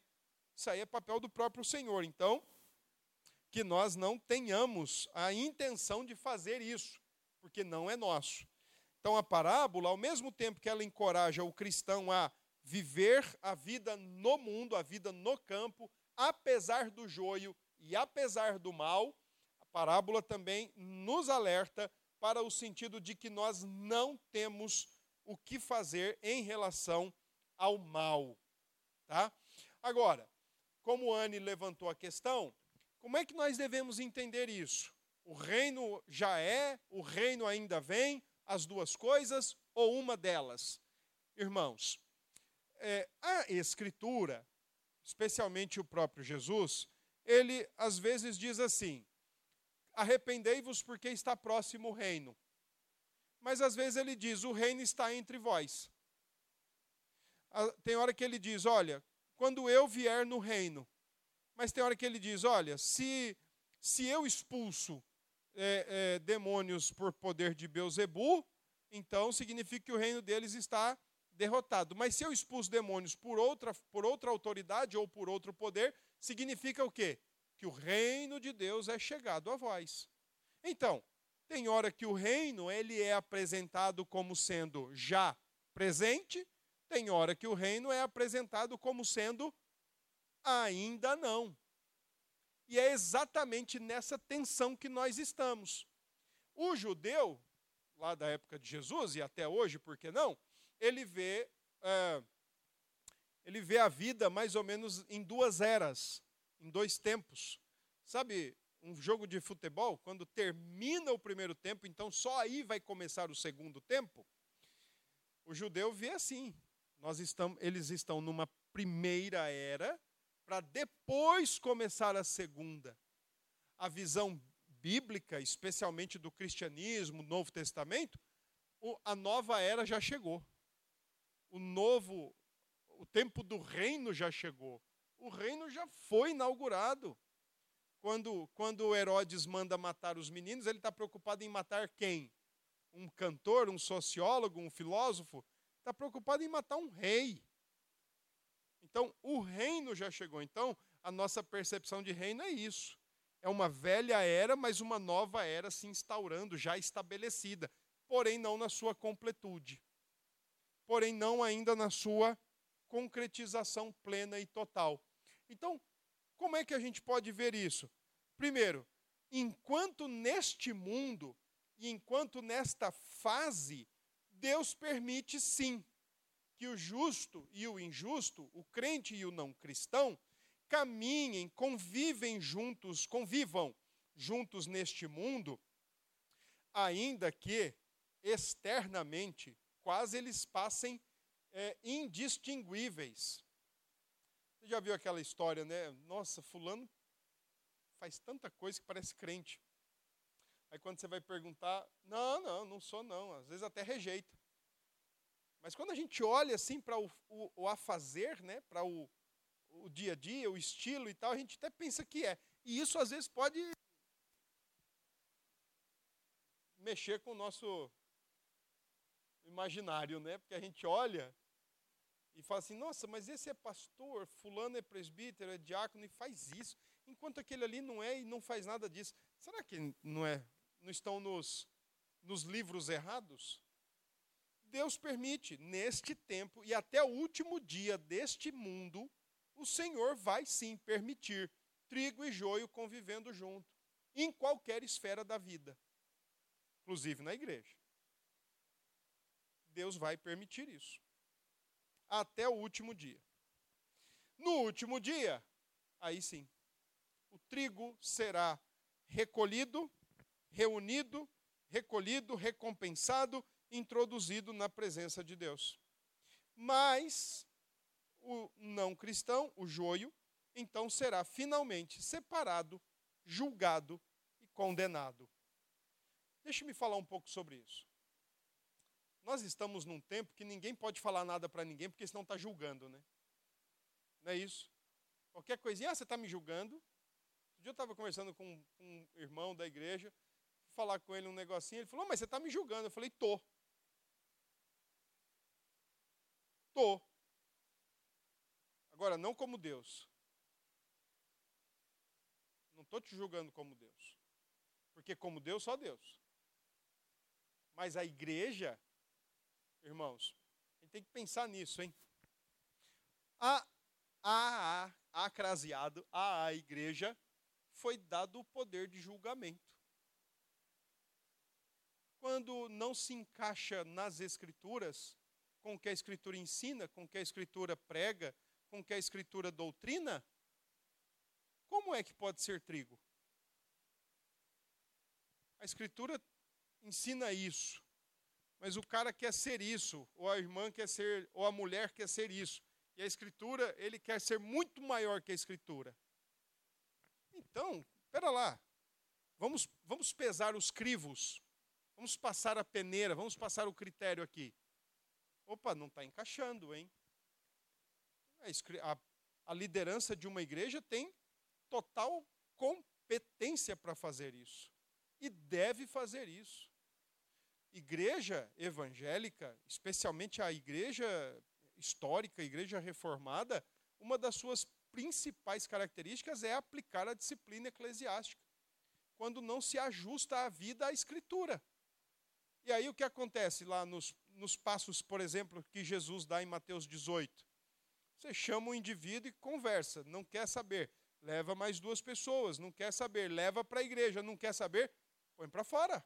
Isso aí é papel do próprio Senhor. Então, que nós não tenhamos a intenção de fazer isso, porque não é nosso. Então a parábola, ao mesmo tempo que ela encoraja o cristão a viver a vida no mundo, a vida no campo, apesar do joio e apesar do mal, a parábola também nos alerta para o sentido de que nós não temos o que fazer em relação ao mal, tá? Agora, como Anne levantou a questão, como é que nós devemos entender isso? O reino já é, o reino ainda vem, as duas coisas ou uma delas? Irmãos, é, a Escritura, especialmente o próprio Jesus, ele às vezes diz assim: arrependei-vos porque está próximo o reino. Mas às vezes ele diz: o reino está entre vós. Tem hora que ele diz: olha, quando eu vier no reino, mas tem hora que ele diz: olha, se, se eu expulso é, é, demônios por poder de Beuzebu, então significa que o reino deles está derrotado. Mas se eu expulso demônios por outra, por outra autoridade ou por outro poder, significa o quê? Que o reino de Deus é chegado a vós. Então, tem hora que o reino ele é apresentado como sendo já presente, tem hora que o reino é apresentado como sendo Ainda não. E é exatamente nessa tensão que nós estamos. O judeu, lá da época de Jesus e até hoje, por que não? Ele vê, é, ele vê a vida mais ou menos em duas eras, em dois tempos. Sabe, um jogo de futebol, quando termina o primeiro tempo, então só aí vai começar o segundo tempo. O judeu vê assim. Nós estamos, eles estão numa primeira era para depois começar a segunda. A visão bíblica, especialmente do cristianismo, Novo Testamento, a nova era já chegou. O novo, o tempo do reino já chegou. O reino já foi inaugurado. Quando, quando Herodes manda matar os meninos, ele está preocupado em matar quem? Um cantor, um sociólogo, um filósofo? Está preocupado em matar um rei. Então, o reino já chegou. Então, a nossa percepção de reino é isso. É uma velha era, mas uma nova era se instaurando, já estabelecida, porém não na sua completude. Porém não ainda na sua concretização plena e total. Então, como é que a gente pode ver isso? Primeiro, enquanto neste mundo e enquanto nesta fase, Deus permite sim que o justo e o injusto, o crente e o não cristão, caminhem, convivem juntos, convivam juntos neste mundo, ainda que externamente quase eles passem é, indistinguíveis. Você já viu aquela história, né? Nossa, fulano faz tanta coisa que parece crente. Aí quando você vai perguntar, não, não, não sou não. Às vezes até rejeita. Mas quando a gente olha assim para o, o, o a fazer, né, para o, o dia a dia, o estilo e tal, a gente até pensa que é. E isso às vezes pode mexer com o nosso imaginário, né? Porque a gente olha e fala assim: nossa, mas esse é pastor, fulano é presbítero, é diácono e faz isso, enquanto aquele ali não é e não faz nada disso. Será que não é? Não estão nos, nos livros errados? Deus permite, neste tempo e até o último dia deste mundo, o Senhor vai sim permitir trigo e joio convivendo junto, em qualquer esfera da vida, inclusive na igreja. Deus vai permitir isso. Até o último dia. No último dia, aí sim, o trigo será recolhido, reunido, recolhido, recompensado, introduzido na presença de Deus. Mas o não cristão, o joio, então será finalmente separado, julgado e condenado. Deixe-me falar um pouco sobre isso. Nós estamos num tempo que ninguém pode falar nada para ninguém, porque senão está julgando, né? Não é isso? Qualquer coisinha, ah, você está me julgando. Um dia eu estava conversando com um irmão da igreja, falar com ele um negocinho, ele falou, mas você está me julgando. Eu falei, tô. Tô. Agora, não como Deus. Não estou te julgando como Deus. Porque como Deus, só Deus. Mas a igreja irmãos. A gente tem que pensar nisso, hein? A, a, a, a craseado, a, a igreja, foi dado o poder de julgamento. Quando não se encaixa nas escrituras, com o que a escritura ensina, com o que a escritura prega, com o que a escritura doutrina, como é que pode ser trigo? A escritura ensina isso. Mas o cara quer ser isso, ou a irmã quer ser, ou a mulher quer ser isso. E a escritura, ele quer ser muito maior que a escritura. Então, espera lá. Vamos, vamos pesar os crivos. Vamos passar a peneira, vamos passar o critério aqui. Opa, não está encaixando, hein? A, a liderança de uma igreja tem total competência para fazer isso. E deve fazer isso igreja evangélica, especialmente a igreja histórica, a igreja reformada, uma das suas principais características é aplicar a disciplina eclesiástica, quando não se ajusta a vida à escritura. E aí o que acontece lá nos, nos passos, por exemplo, que Jesus dá em Mateus 18? Você chama o indivíduo e conversa, não quer saber, leva mais duas pessoas, não quer saber, leva para a igreja, não quer saber, põe para fora.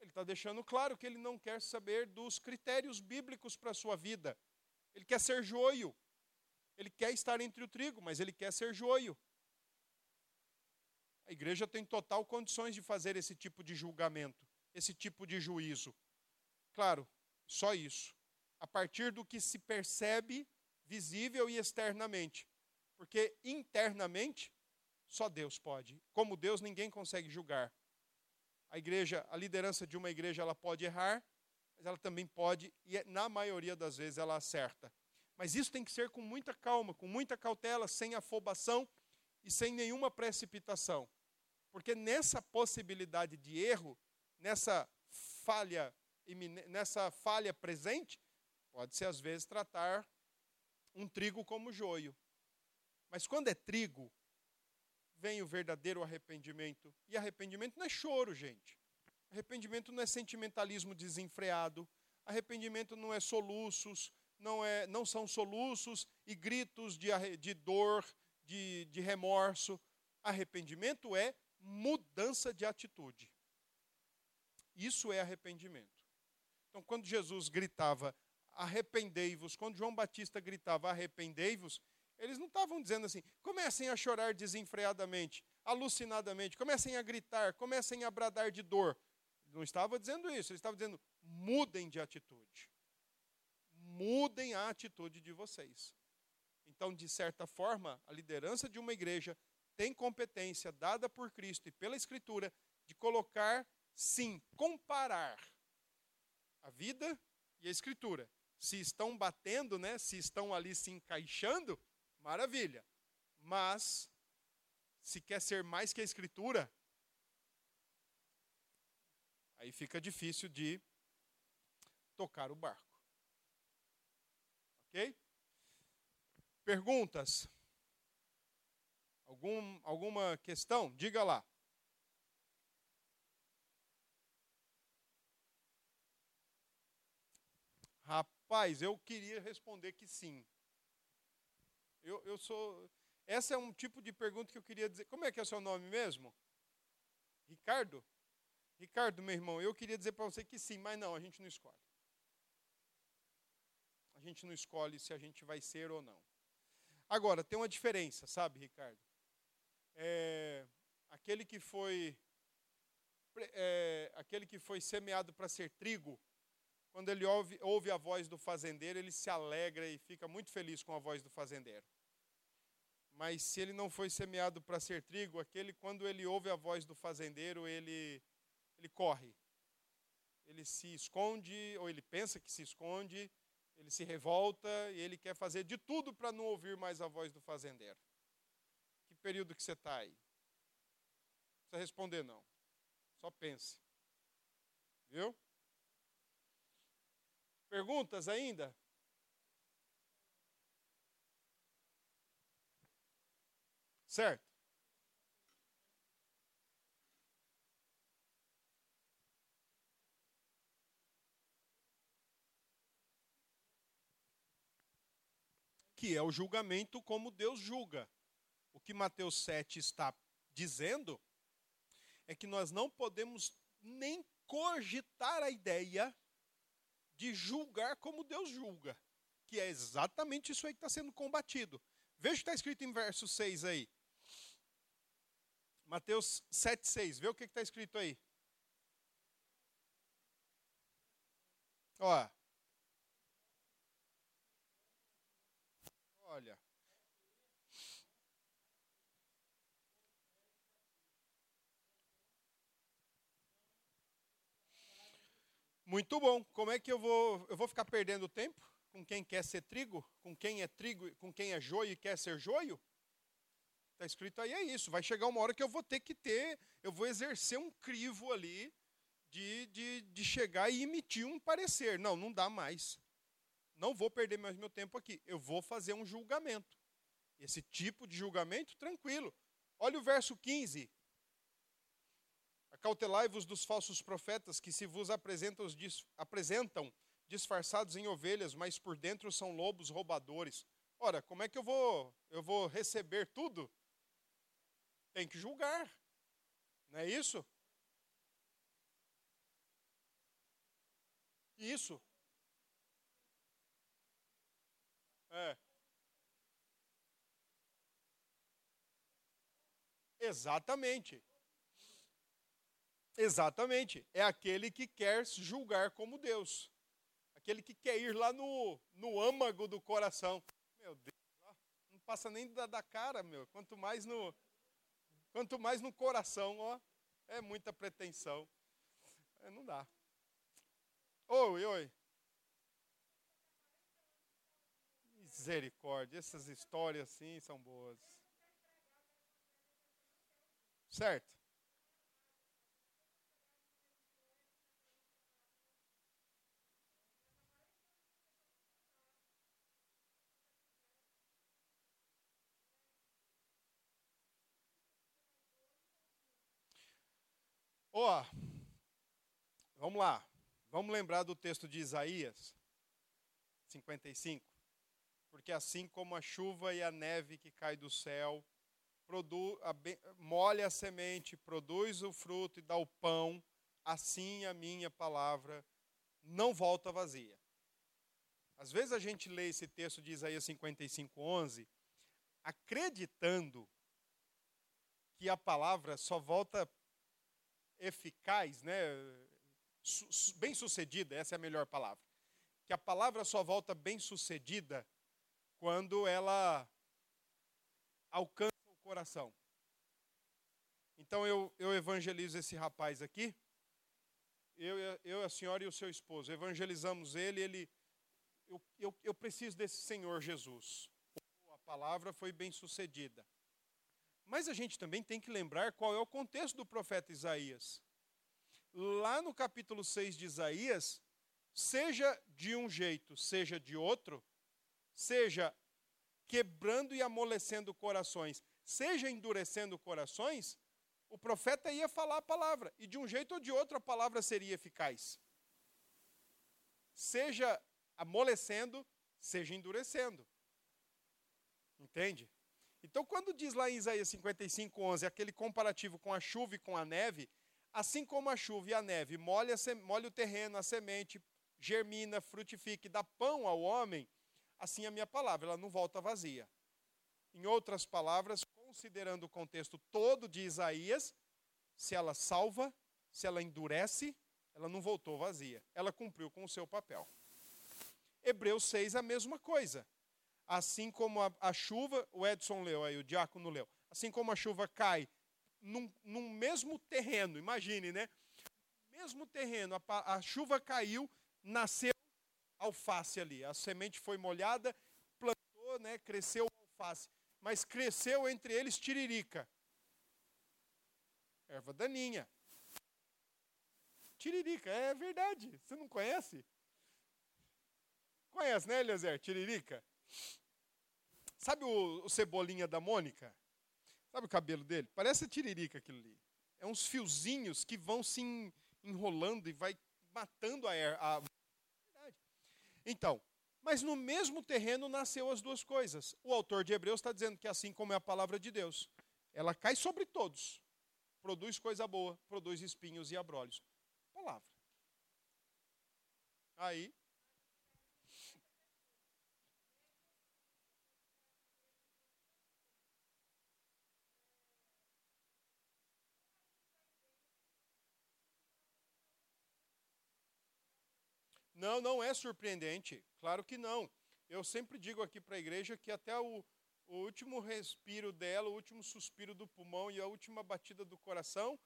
Ele está deixando claro que ele não quer saber dos critérios bíblicos para a sua vida. Ele quer ser joio. Ele quer estar entre o trigo, mas ele quer ser joio. A igreja tem total condições de fazer esse tipo de julgamento, esse tipo de juízo. Claro, só isso. A partir do que se percebe visível e externamente. Porque internamente, só Deus pode. Como Deus, ninguém consegue julgar. A igreja, a liderança de uma igreja, ela pode errar, mas ela também pode, e é, na maioria das vezes ela acerta. Mas isso tem que ser com muita calma, com muita cautela, sem afobação e sem nenhuma precipitação. Porque nessa possibilidade de erro, nessa falha, nessa falha presente, pode-se às vezes tratar um trigo como joio. Mas quando é trigo, vem o verdadeiro arrependimento. E arrependimento não é choro, gente. Arrependimento não é sentimentalismo desenfreado. Arrependimento não é soluços, não, é, não são soluços e gritos de, de dor, de, de remorso. Arrependimento é mudança de atitude. Isso é arrependimento. Então, quando Jesus gritava, arrependei-vos, quando João Batista gritava, arrependei-vos, eles não estavam dizendo assim, comecem a chorar desenfreadamente, alucinadamente, comecem a gritar, comecem a bradar de dor. Não estava dizendo isso, ele estava dizendo, mudem de atitude. Mudem a atitude de vocês. Então, de certa forma, a liderança de uma igreja tem competência dada por Cristo e pela Escritura de colocar, sim, comparar a vida e a Escritura. Se estão batendo, né, se estão ali se encaixando, maravilha. Mas, se quer ser mais que a Escritura, aí fica difícil de tocar o barco. Ok? Perguntas? Algum, alguma questão? Diga lá. Rapaz, eu queria responder que sim. Eu, eu sou. Essa é um tipo de pergunta que eu queria dizer. Como é que é o seu nome mesmo? Ricardo? Ricardo, meu irmão, eu queria dizer para você que sim, mas não, a gente não escolhe. A gente não escolhe se a gente vai ser ou não. Agora, tem uma diferença, sabe, Ricardo? É, aquele que foi é, aquele que foi semeado para ser trigo, quando ele ouve, ouve a voz do fazendeiro, ele se alegra e fica muito feliz com a voz do fazendeiro. Mas se ele não foi semeado para ser trigo, aquele quando ele ouve a voz do fazendeiro, ele ele corre. Ele se esconde ou ele pensa que se esconde, ele se revolta e ele quer fazer de tudo para não ouvir mais a voz do fazendeiro período que você está aí? Não precisa responder, não. Só pense. Viu? Perguntas ainda? Certo? Que é o julgamento como Deus julga que Mateus 7 está dizendo é que nós não podemos nem cogitar a ideia de julgar como Deus julga, que é exatamente isso aí que está sendo combatido. Veja o que está escrito em verso 6 aí. Mateus 7,6. Vê o que está escrito aí. Ó. Olha. Muito bom. Como é que eu vou, eu vou ficar perdendo tempo com quem quer ser trigo, com quem é trigo, com quem é joio e quer ser joio? Está escrito aí é isso. Vai chegar uma hora que eu vou ter que ter, eu vou exercer um crivo ali de, de, de chegar e emitir um parecer. Não, não dá mais. Não vou perder mais meu tempo aqui. Eu vou fazer um julgamento. Esse tipo de julgamento, tranquilo. Olha o verso 15. Acautelai-vos dos falsos profetas que se vos apresentam, apresentam disfarçados em ovelhas, mas por dentro são lobos roubadores. Ora, como é que eu vou eu vou receber tudo? Tem que julgar. Não é isso? Isso. É. Exatamente. Exatamente. É aquele que quer julgar como Deus. Aquele que quer ir lá no, no âmago do coração. Meu Deus, não passa nem da, da cara, meu. Quanto mais no, quanto mais no coração, ó. É muita pretensão. É, não dá. Oi, oi. Misericórdia, essas histórias assim são boas. Certo? Ó, oh, vamos lá. Vamos lembrar do texto de Isaías 55. Porque assim como a chuva e a neve que cai do céu, molha a semente, produz o fruto e dá o pão, assim a minha palavra não volta vazia. Às vezes a gente lê esse texto de Isaías 55, 11, acreditando que a palavra só volta eficaz, né? bem sucedida, essa é a melhor palavra. Que a palavra só volta bem sucedida quando ela alcança o coração. Então eu, eu evangelizo esse rapaz aqui, eu, eu, a senhora e o seu esposo, evangelizamos ele, ele eu, eu, eu preciso desse Senhor Jesus. A palavra foi bem sucedida. Mas a gente também tem que lembrar qual é o contexto do profeta Isaías. Lá no capítulo 6 de Isaías, seja de um jeito, seja de outro, seja quebrando e amolecendo corações, seja endurecendo corações, o profeta ia falar a palavra, e de um jeito ou de outro a palavra seria eficaz. Seja amolecendo, seja endurecendo. Entende? Então, quando diz lá em Isaías 55, 11, aquele comparativo com a chuva e com a neve, assim como a chuva e a neve molha, molha o terreno, a semente, germina, frutifica e dá pão ao homem, assim a minha palavra, ela não volta vazia. Em outras palavras, considerando o contexto todo de Isaías, se ela salva, se ela endurece, ela não voltou vazia. Ela cumpriu com o seu papel. Hebreus 6, a mesma coisa. Assim como a, a chuva, o Edson leu aí, o diácono leu, assim como a chuva cai num, num mesmo terreno, imagine, né? Mesmo terreno, a, a chuva caiu, nasceu alface ali. A semente foi molhada, plantou, né, cresceu alface. Mas cresceu entre eles tiririca. Erva daninha. Tiririca, é verdade. Você não conhece? Conhece, né, Eliezer? Tiririca? Sabe o, o, Cebolinha da Mônica? Sabe o cabelo dele? Parece tiririca aquilo ali. É uns fiozinhos que vão se enrolando e vai matando a, a... Então, mas no mesmo terreno nasceu as duas coisas. O autor de Hebreus está dizendo que assim como é a palavra de Deus, ela cai sobre todos, produz coisa boa, produz espinhos e abrolhos. Palavra. Aí Não, não é surpreendente. Claro que não. Eu sempre digo aqui para a igreja que até o, o último respiro dela, o último suspiro do pulmão e a última batida do coração,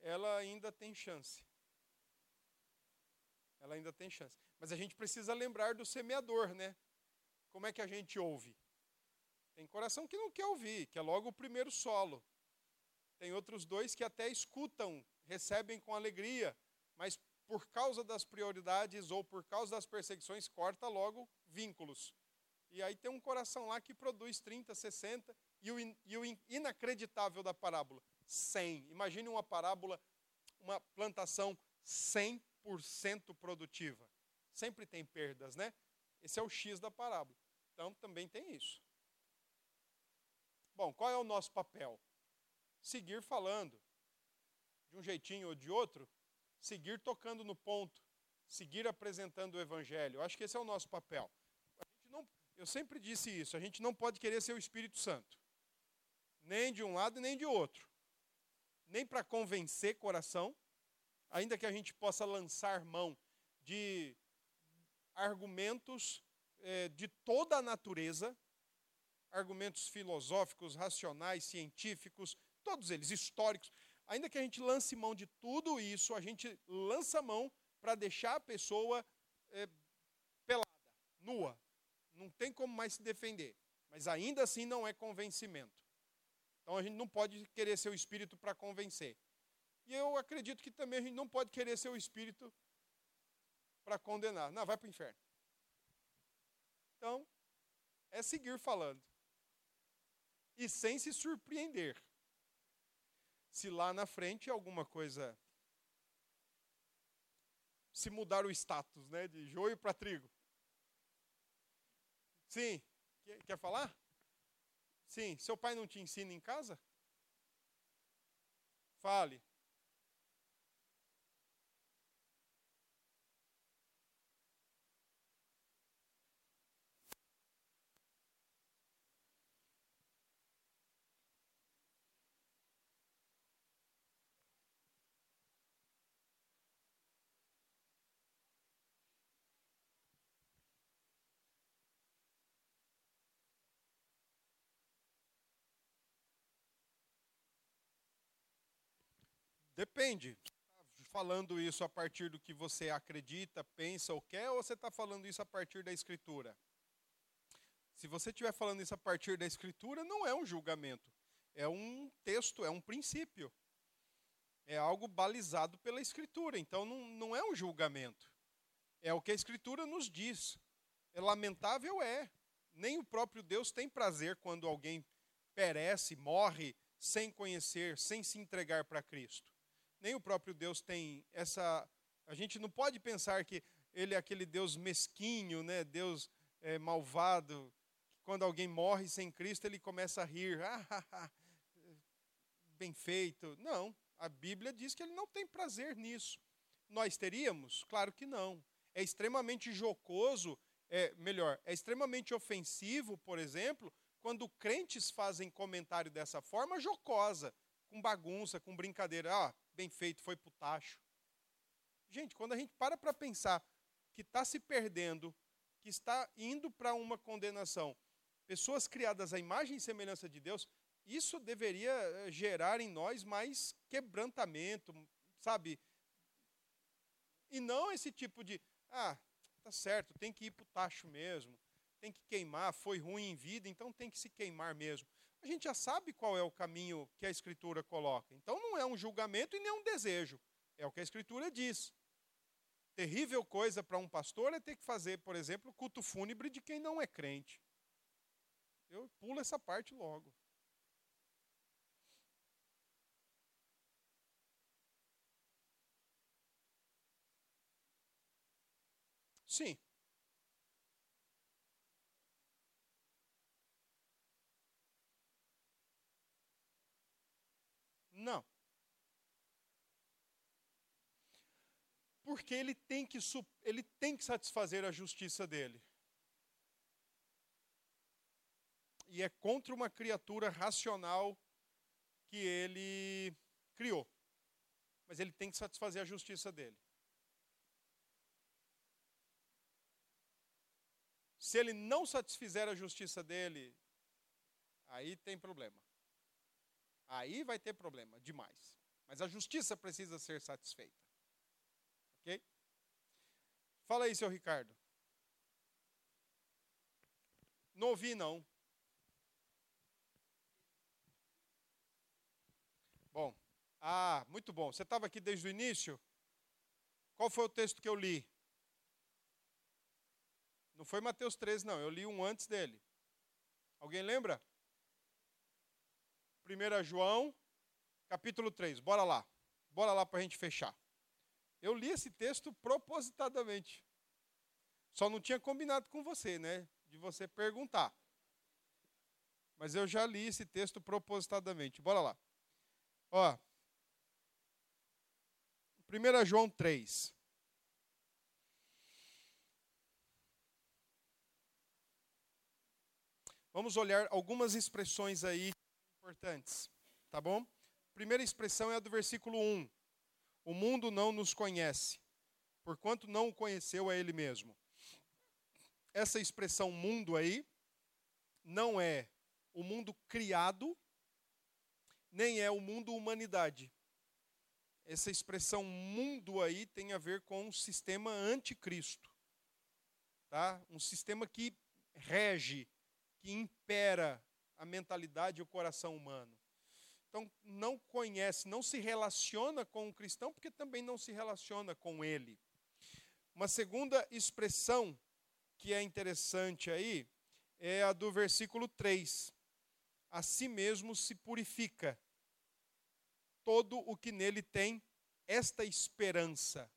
ela ainda tem chance. Ela ainda tem chance. Mas a gente precisa lembrar do semeador, né? Como é que a gente ouve? Tem coração que não quer ouvir, que é logo o primeiro solo. Tem outros dois que até escutam, recebem com alegria, mas por causa das prioridades ou por causa das perseguições, corta logo vínculos. E aí tem um coração lá que produz 30, 60, e o, e o inacreditável da parábola, 100. Imagine uma parábola, uma plantação 100% produtiva. Sempre tem perdas, né? Esse é o X da parábola. Então também tem isso. Bom, qual é o nosso papel? Seguir falando, de um jeitinho ou de outro, seguir tocando no ponto, seguir apresentando o evangelho. Eu acho que esse é o nosso papel. Não, eu sempre disse isso, a gente não pode querer ser o Espírito Santo. Nem de um lado nem de outro. Nem para convencer coração, ainda que a gente possa lançar mão de argumentos é, de toda a natureza, argumentos filosóficos, racionais, científicos, todos eles históricos ainda que a gente lance mão de tudo isso, a gente lança mão para deixar a pessoa é, pelada, nua. Não tem como mais se defender. Mas ainda assim não é convencimento. Então a gente não pode querer ser o espírito para convencer. E eu acredito que também a gente não pode querer ser o espírito para condenar. Não, vai para o inferno. Então, é seguir falando. E sem se surpreender se lá na frente alguma coisa se mudar o status, né, de joio para trigo. Sim, quer falar? Sim, seu pai não te ensina em casa? Fale. Depende. Tá falando isso a partir do que você acredita, pensa ou quer, ou você está falando isso a partir da Escritura? Se você estiver falando isso a partir da Escritura, não é um julgamento. É um texto, é um princípio. É algo balizado pela Escritura. Então não, não é um julgamento. É o que a Escritura nos diz. É lamentável, é. Nem o próprio Deus tem prazer quando alguém perece, morre, sem conhecer, sem se entregar para Cristo nem o próprio Deus tem essa. A gente não pode pensar que ele é aquele Deus mesquinho, né? Deus é, malvado, que quando alguém morre sem Cristo ele começa a rir. Ah, bem feito. Não, a Bíblia diz que ele não tem prazer nisso. Nós teríamos? Claro que não. É extremamente jocoso, é melhor, é extremamente ofensivo, por exemplo, quando crentes fazem comentário dessa forma jocosa, com bagunça, com brincadeira. Ah, bem feito, foi para o tacho. Gente, quando a gente para para pensar que está se perdendo, que está indo para uma condenação, pessoas criadas à imagem e semelhança de Deus, isso deveria eh, gerar em nós mais quebrantamento, sabe? E não esse tipo de, ah, tá certo, tem que ir para o tacho mesmo, tem que queimar, foi ruim em vida, então tem que se queimar mesmo a gente já sabe qual é o caminho que a Escritura coloca. Então não é um julgamento e nem um desejo. É o que a Escritura diz. Terrível coisa para um pastor é ter que fazer, por exemplo, culto fúnebre de quem não é crente. Eu pulo essa parte logo. Sim, Não. Porque ele tem que, ele tem que satisfazer a justiça dele. E é contra uma criatura racional que ele criou. Mas ele tem que satisfazer a justiça dele. Se ele não satisfizer a justiça dele, aí tem problema. Aí vai ter problema demais. Mas a justiça precisa ser satisfeita. Ok? Fala aí, seu Ricardo. Não ouvi, não. Bom, ah, muito bom. Você estava aqui desde o início? Qual foi o texto que eu li? Não foi Mateus 13, não. Eu li um antes dele. Alguém lembra? 1 João, capítulo 3. Bora lá. Bora lá para a gente fechar. Eu li esse texto propositadamente. Só não tinha combinado com você, né? De você perguntar. Mas eu já li esse texto propositadamente. Bora lá. Ó. 1 João 3. Vamos olhar algumas expressões aí importantes, tá bom? Primeira expressão é a do versículo 1. O mundo não nos conhece, porquanto não o conheceu a ele mesmo. Essa expressão mundo aí não é o mundo criado, nem é o mundo humanidade. Essa expressão mundo aí tem a ver com um sistema anticristo. Tá? Um sistema que rege, que impera a mentalidade e o coração humano. Então, não conhece, não se relaciona com o cristão, porque também não se relaciona com ele. Uma segunda expressão que é interessante aí é a do versículo 3. A si mesmo se purifica todo o que nele tem esta esperança.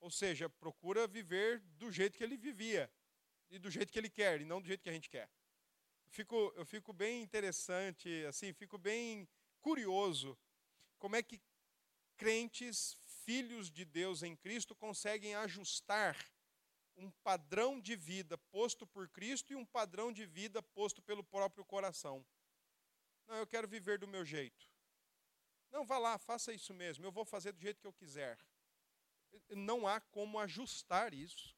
Ou seja, procura viver do jeito que ele vivia e do jeito que ele quer, e não do jeito que a gente quer. Fico, eu fico bem interessante, assim, fico bem curioso como é que crentes, filhos de Deus em Cristo, conseguem ajustar um padrão de vida posto por Cristo e um padrão de vida posto pelo próprio coração. Não, eu quero viver do meu jeito. Não, vá lá, faça isso mesmo, eu vou fazer do jeito que eu quiser. Não há como ajustar isso.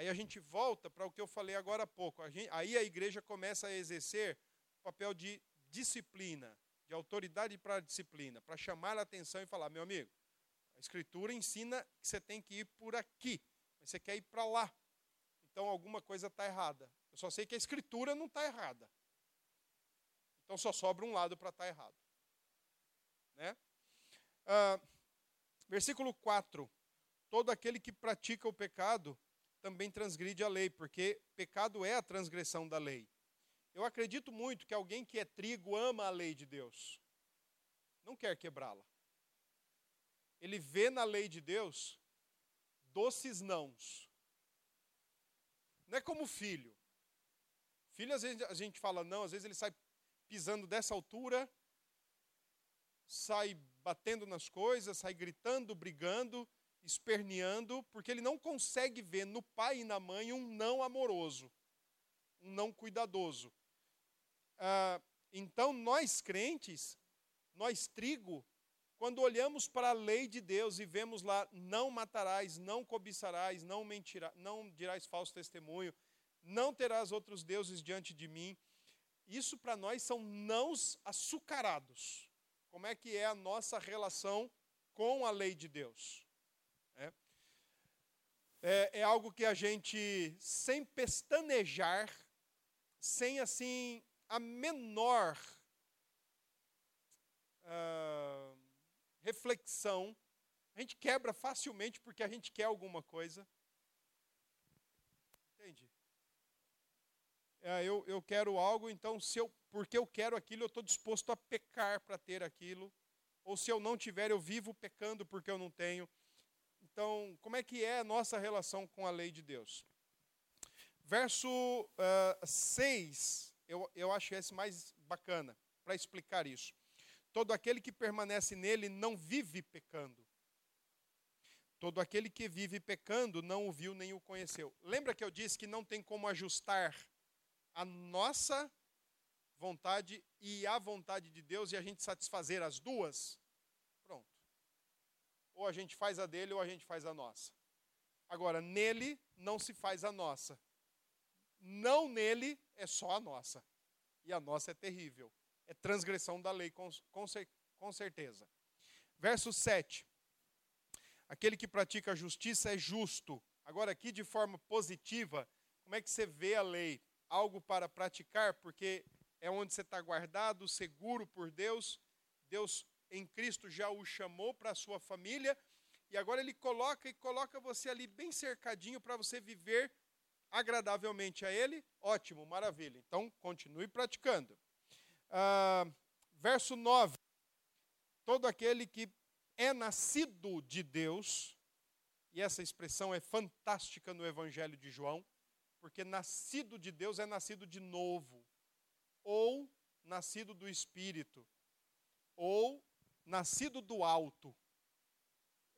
Aí a gente volta para o que eu falei agora há pouco. A gente, aí a igreja começa a exercer o papel de disciplina, de autoridade para disciplina, para chamar a atenção e falar: meu amigo, a Escritura ensina que você tem que ir por aqui, mas você quer ir para lá. Então alguma coisa está errada. Eu só sei que a Escritura não está errada. Então só sobra um lado para estar tá errado. Né? Ah, versículo 4: Todo aquele que pratica o pecado também transgride a lei, porque pecado é a transgressão da lei. Eu acredito muito que alguém que é trigo ama a lei de Deus, não quer quebrá-la. Ele vê na lei de Deus doces nãos. Não é como filho. Filho, às vezes a gente fala não, às vezes ele sai pisando dessa altura, sai batendo nas coisas, sai gritando, brigando, esperneando, porque ele não consegue ver no pai e na mãe um não amoroso, um não cuidadoso. Ah, então, nós crentes, nós trigo, quando olhamos para a lei de Deus e vemos lá, não matarás, não cobiçarás, não mentirás, não dirás falso testemunho, não terás outros deuses diante de mim, isso para nós são nãos açucarados. Como é que é a nossa relação com a lei de Deus? É, é, algo que a gente, sem pestanejar, sem assim a menor uh, reflexão, a gente quebra facilmente porque a gente quer alguma coisa. Entende? é, eu, eu quero algo, então, se eu, porque eu quero aquilo, eu estou disposto a pecar para ter aquilo. Ou se eu não tiver, eu vivo pecando porque eu não tenho. Então, como é que é a nossa relação com a lei de Deus? Verso uh, 6, eu, eu acho esse mais bacana para explicar isso. Todo aquele que permanece nele não vive pecando. Todo aquele que vive pecando não o viu nem o conheceu. Lembra que eu disse que não tem como ajustar a nossa vontade e a vontade de Deus e a gente satisfazer as duas. Ou a gente faz a dele ou a gente faz a nossa. Agora, nele não se faz a nossa. Não nele é só a nossa. E a nossa é terrível. É transgressão da lei, com, com, com certeza. Verso 7. Aquele que pratica a justiça é justo. Agora, aqui de forma positiva, como é que você vê a lei? algo para praticar, porque é onde você está guardado, seguro por Deus. Deus em Cristo já o chamou para a sua família e agora ele coloca e coloca você ali bem cercadinho para você viver agradavelmente a Ele. Ótimo, maravilha. Então continue praticando. Ah, verso 9: Todo aquele que é nascido de Deus, e essa expressão é fantástica no Evangelho de João porque nascido de Deus é nascido de novo, ou nascido do Espírito, ou nascido do alto.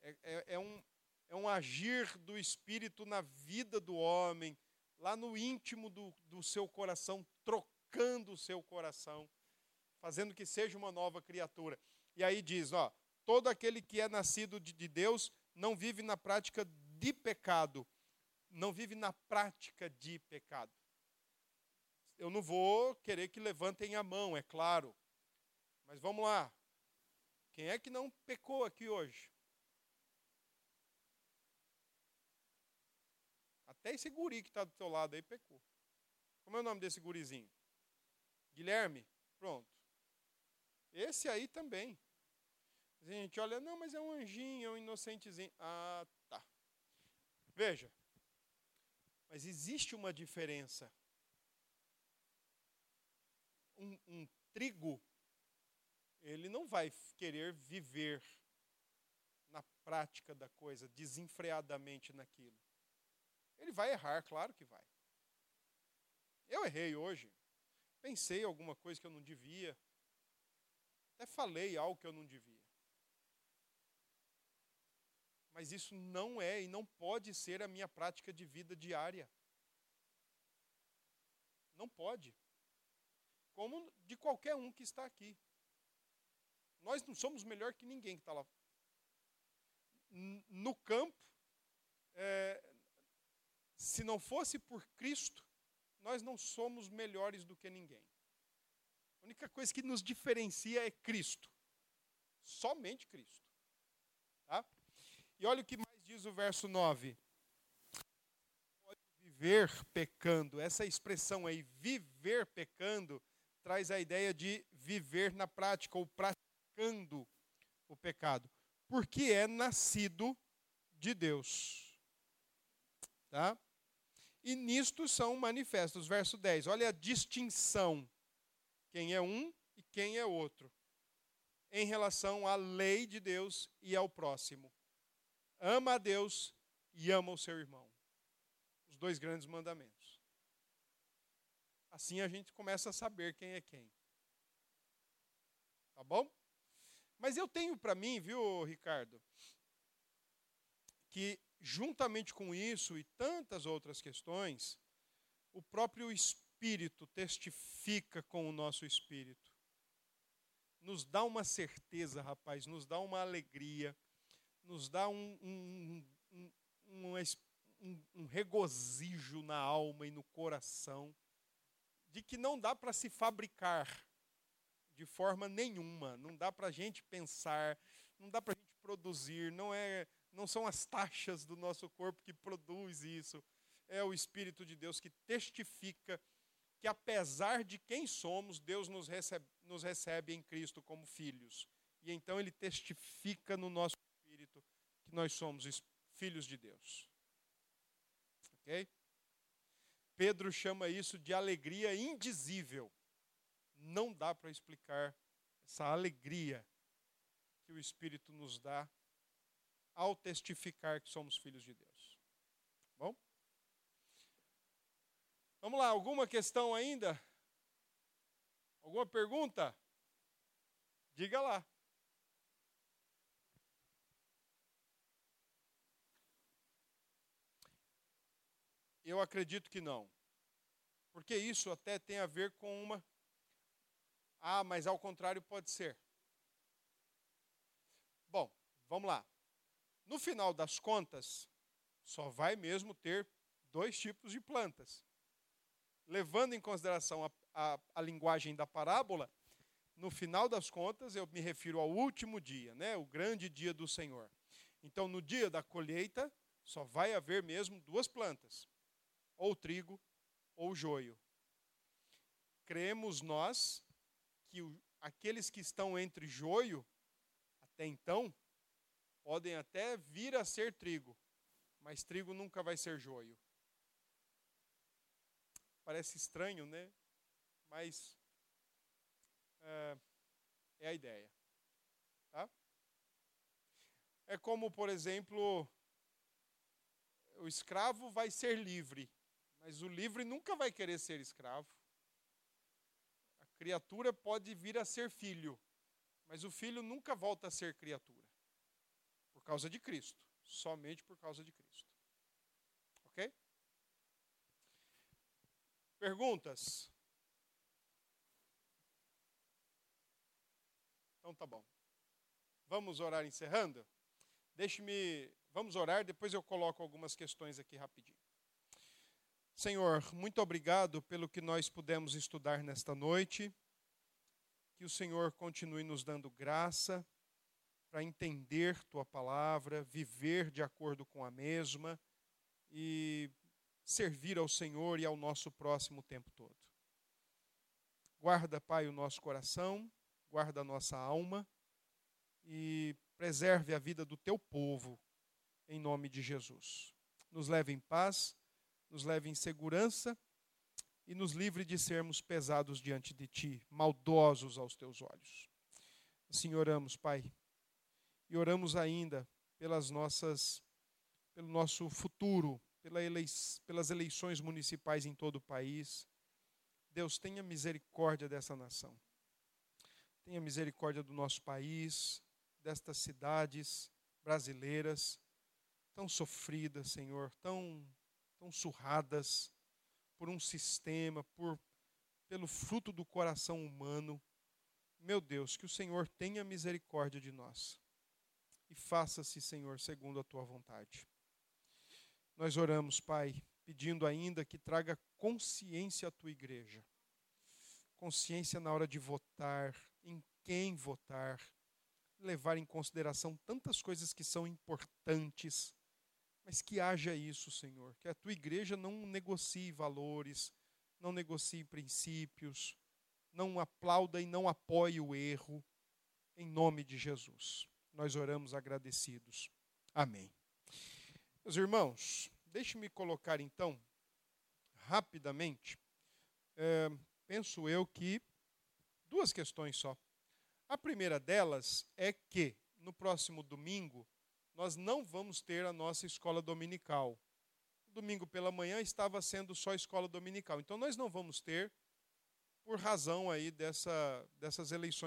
É, é, é, um, é um agir do Espírito na vida do homem, lá no íntimo do, do seu coração, trocando o seu coração, fazendo que seja uma nova criatura. E aí diz: ó, todo aquele que é nascido de, de Deus não vive na prática de pecado, não vive na prática de pecado. Eu não vou querer que levantem a mão, é claro. Mas vamos lá. Quem é que não pecou aqui hoje? Até esse guri que está do teu lado aí pecou. Como é o nome desse gurizinho? Guilherme? Pronto. Esse aí também. A gente olha, não, mas é um anjinho, é um inocentezinho. Ah, tá. Veja, mas existe uma diferença. Um, um trigo, ele não vai querer viver na prática da coisa, desenfreadamente naquilo. Ele vai errar, claro que vai. Eu errei hoje. Pensei alguma coisa que eu não devia. Até falei algo que eu não devia. Mas isso não é e não pode ser a minha prática de vida diária. Não pode. Como de qualquer um que está aqui. Nós não somos melhor que ninguém que está lá. No campo, é, se não fosse por Cristo, nós não somos melhores do que ninguém. A única coisa que nos diferencia é Cristo. Somente Cristo. Tá? E olha o que mais diz o verso 9. Pode viver pecando. Essa expressão aí, viver pecando, traz a ideia de viver na prática ou praticando o pecado. Porque é nascido de Deus. Tá? E nisto são manifestos. Verso 10. Olha a distinção. Quem é um e quem é outro. Em relação à lei de Deus e ao próximo. Ama a Deus e ama o seu irmão. Os dois grandes mandamentos. Assim a gente começa a saber quem é quem. Tá bom? Mas eu tenho para mim, viu, Ricardo, que juntamente com isso e tantas outras questões, o próprio Espírito testifica com o nosso espírito. Nos dá uma certeza, rapaz, nos dá uma alegria, nos dá um, um, um, um, regozijo na alma e no coração, de que não dá para se fabricar de forma nenhuma, não dá para a gente pensar, não dá para a gente produzir, não é não são as taxas do nosso corpo que produz isso. É o Espírito de Deus que testifica que, apesar de quem somos, Deus nos recebe, nos recebe em Cristo como filhos. E então ele testifica no nosso espírito que nós somos filhos de Deus. Ok? Pedro chama isso de alegria indizível. Não dá para explicar essa alegria que o Espírito nos dá ao testificar que somos filhos de Deus. Bom? Vamos lá, alguma questão ainda? Alguma pergunta? Diga lá. Eu acredito que não. Porque isso até tem a ver com uma. Ah, mas ao contrário pode ser. Bom, vamos lá. No final das contas, só vai mesmo ter dois tipos de plantas. Levando em consideração a, a, a, linguagem da parábola, no final das contas, eu me refiro ao último dia, né, o grande dia do Senhor. Então, no dia da colheita, só vai haver mesmo duas plantas: ou trigo ou joio. Cremos nós que o, aqueles que estão entre joio, até então, podem até vir a ser trigo, mas trigo nunca vai ser joio. Parece estranho, né? Mas é, é a ideia. Tá? É como, por exemplo, o escravo vai ser livre, mas o livre nunca vai querer ser escravo. Criatura pode vir a ser filho, mas o filho nunca volta a ser criatura. Por causa de Cristo. Somente por causa de Cristo. Ok? Perguntas? Então tá bom. Vamos orar encerrando? Deixe-me. Vamos orar, depois eu coloco algumas questões aqui rapidinho. Senhor, muito obrigado pelo que nós pudemos estudar nesta noite. Que o Senhor continue nos dando graça para entender tua palavra, viver de acordo com a mesma e servir ao Senhor e ao nosso próximo tempo todo. Guarda, Pai, o nosso coração, guarda a nossa alma e preserve a vida do teu povo, em nome de Jesus. Nos leve em paz, nos leve em segurança e nos livre de sermos pesados diante de ti, maldosos aos teus olhos. Assim oramos, Pai e oramos ainda pelas nossas, pelo nosso futuro, pela pelas eleições municipais em todo o país. Deus, tenha misericórdia dessa nação. Tenha misericórdia do nosso país, destas cidades brasileiras, tão sofridas, Senhor, tão, tão surradas por um sistema, por, pelo fruto do coração humano. Meu Deus, que o Senhor tenha misericórdia de nós e faça-se, Senhor, segundo a tua vontade. Nós oramos, Pai, pedindo ainda que traga consciência à tua igreja. Consciência na hora de votar, em quem votar, levar em consideração tantas coisas que são importantes, mas que haja isso, Senhor, que a tua igreja não negocie valores, não negocie princípios, não aplauda e não apoie o erro, em nome de Jesus. Nós oramos agradecidos. Amém. Meus irmãos, deixe-me colocar então, rapidamente, é, penso eu que duas questões só. A primeira delas é que no próximo domingo nós não vamos ter a nossa escola dominical. Domingo pela manhã estava sendo só escola dominical. Então nós não vamos ter por razão aí dessa, dessas eleições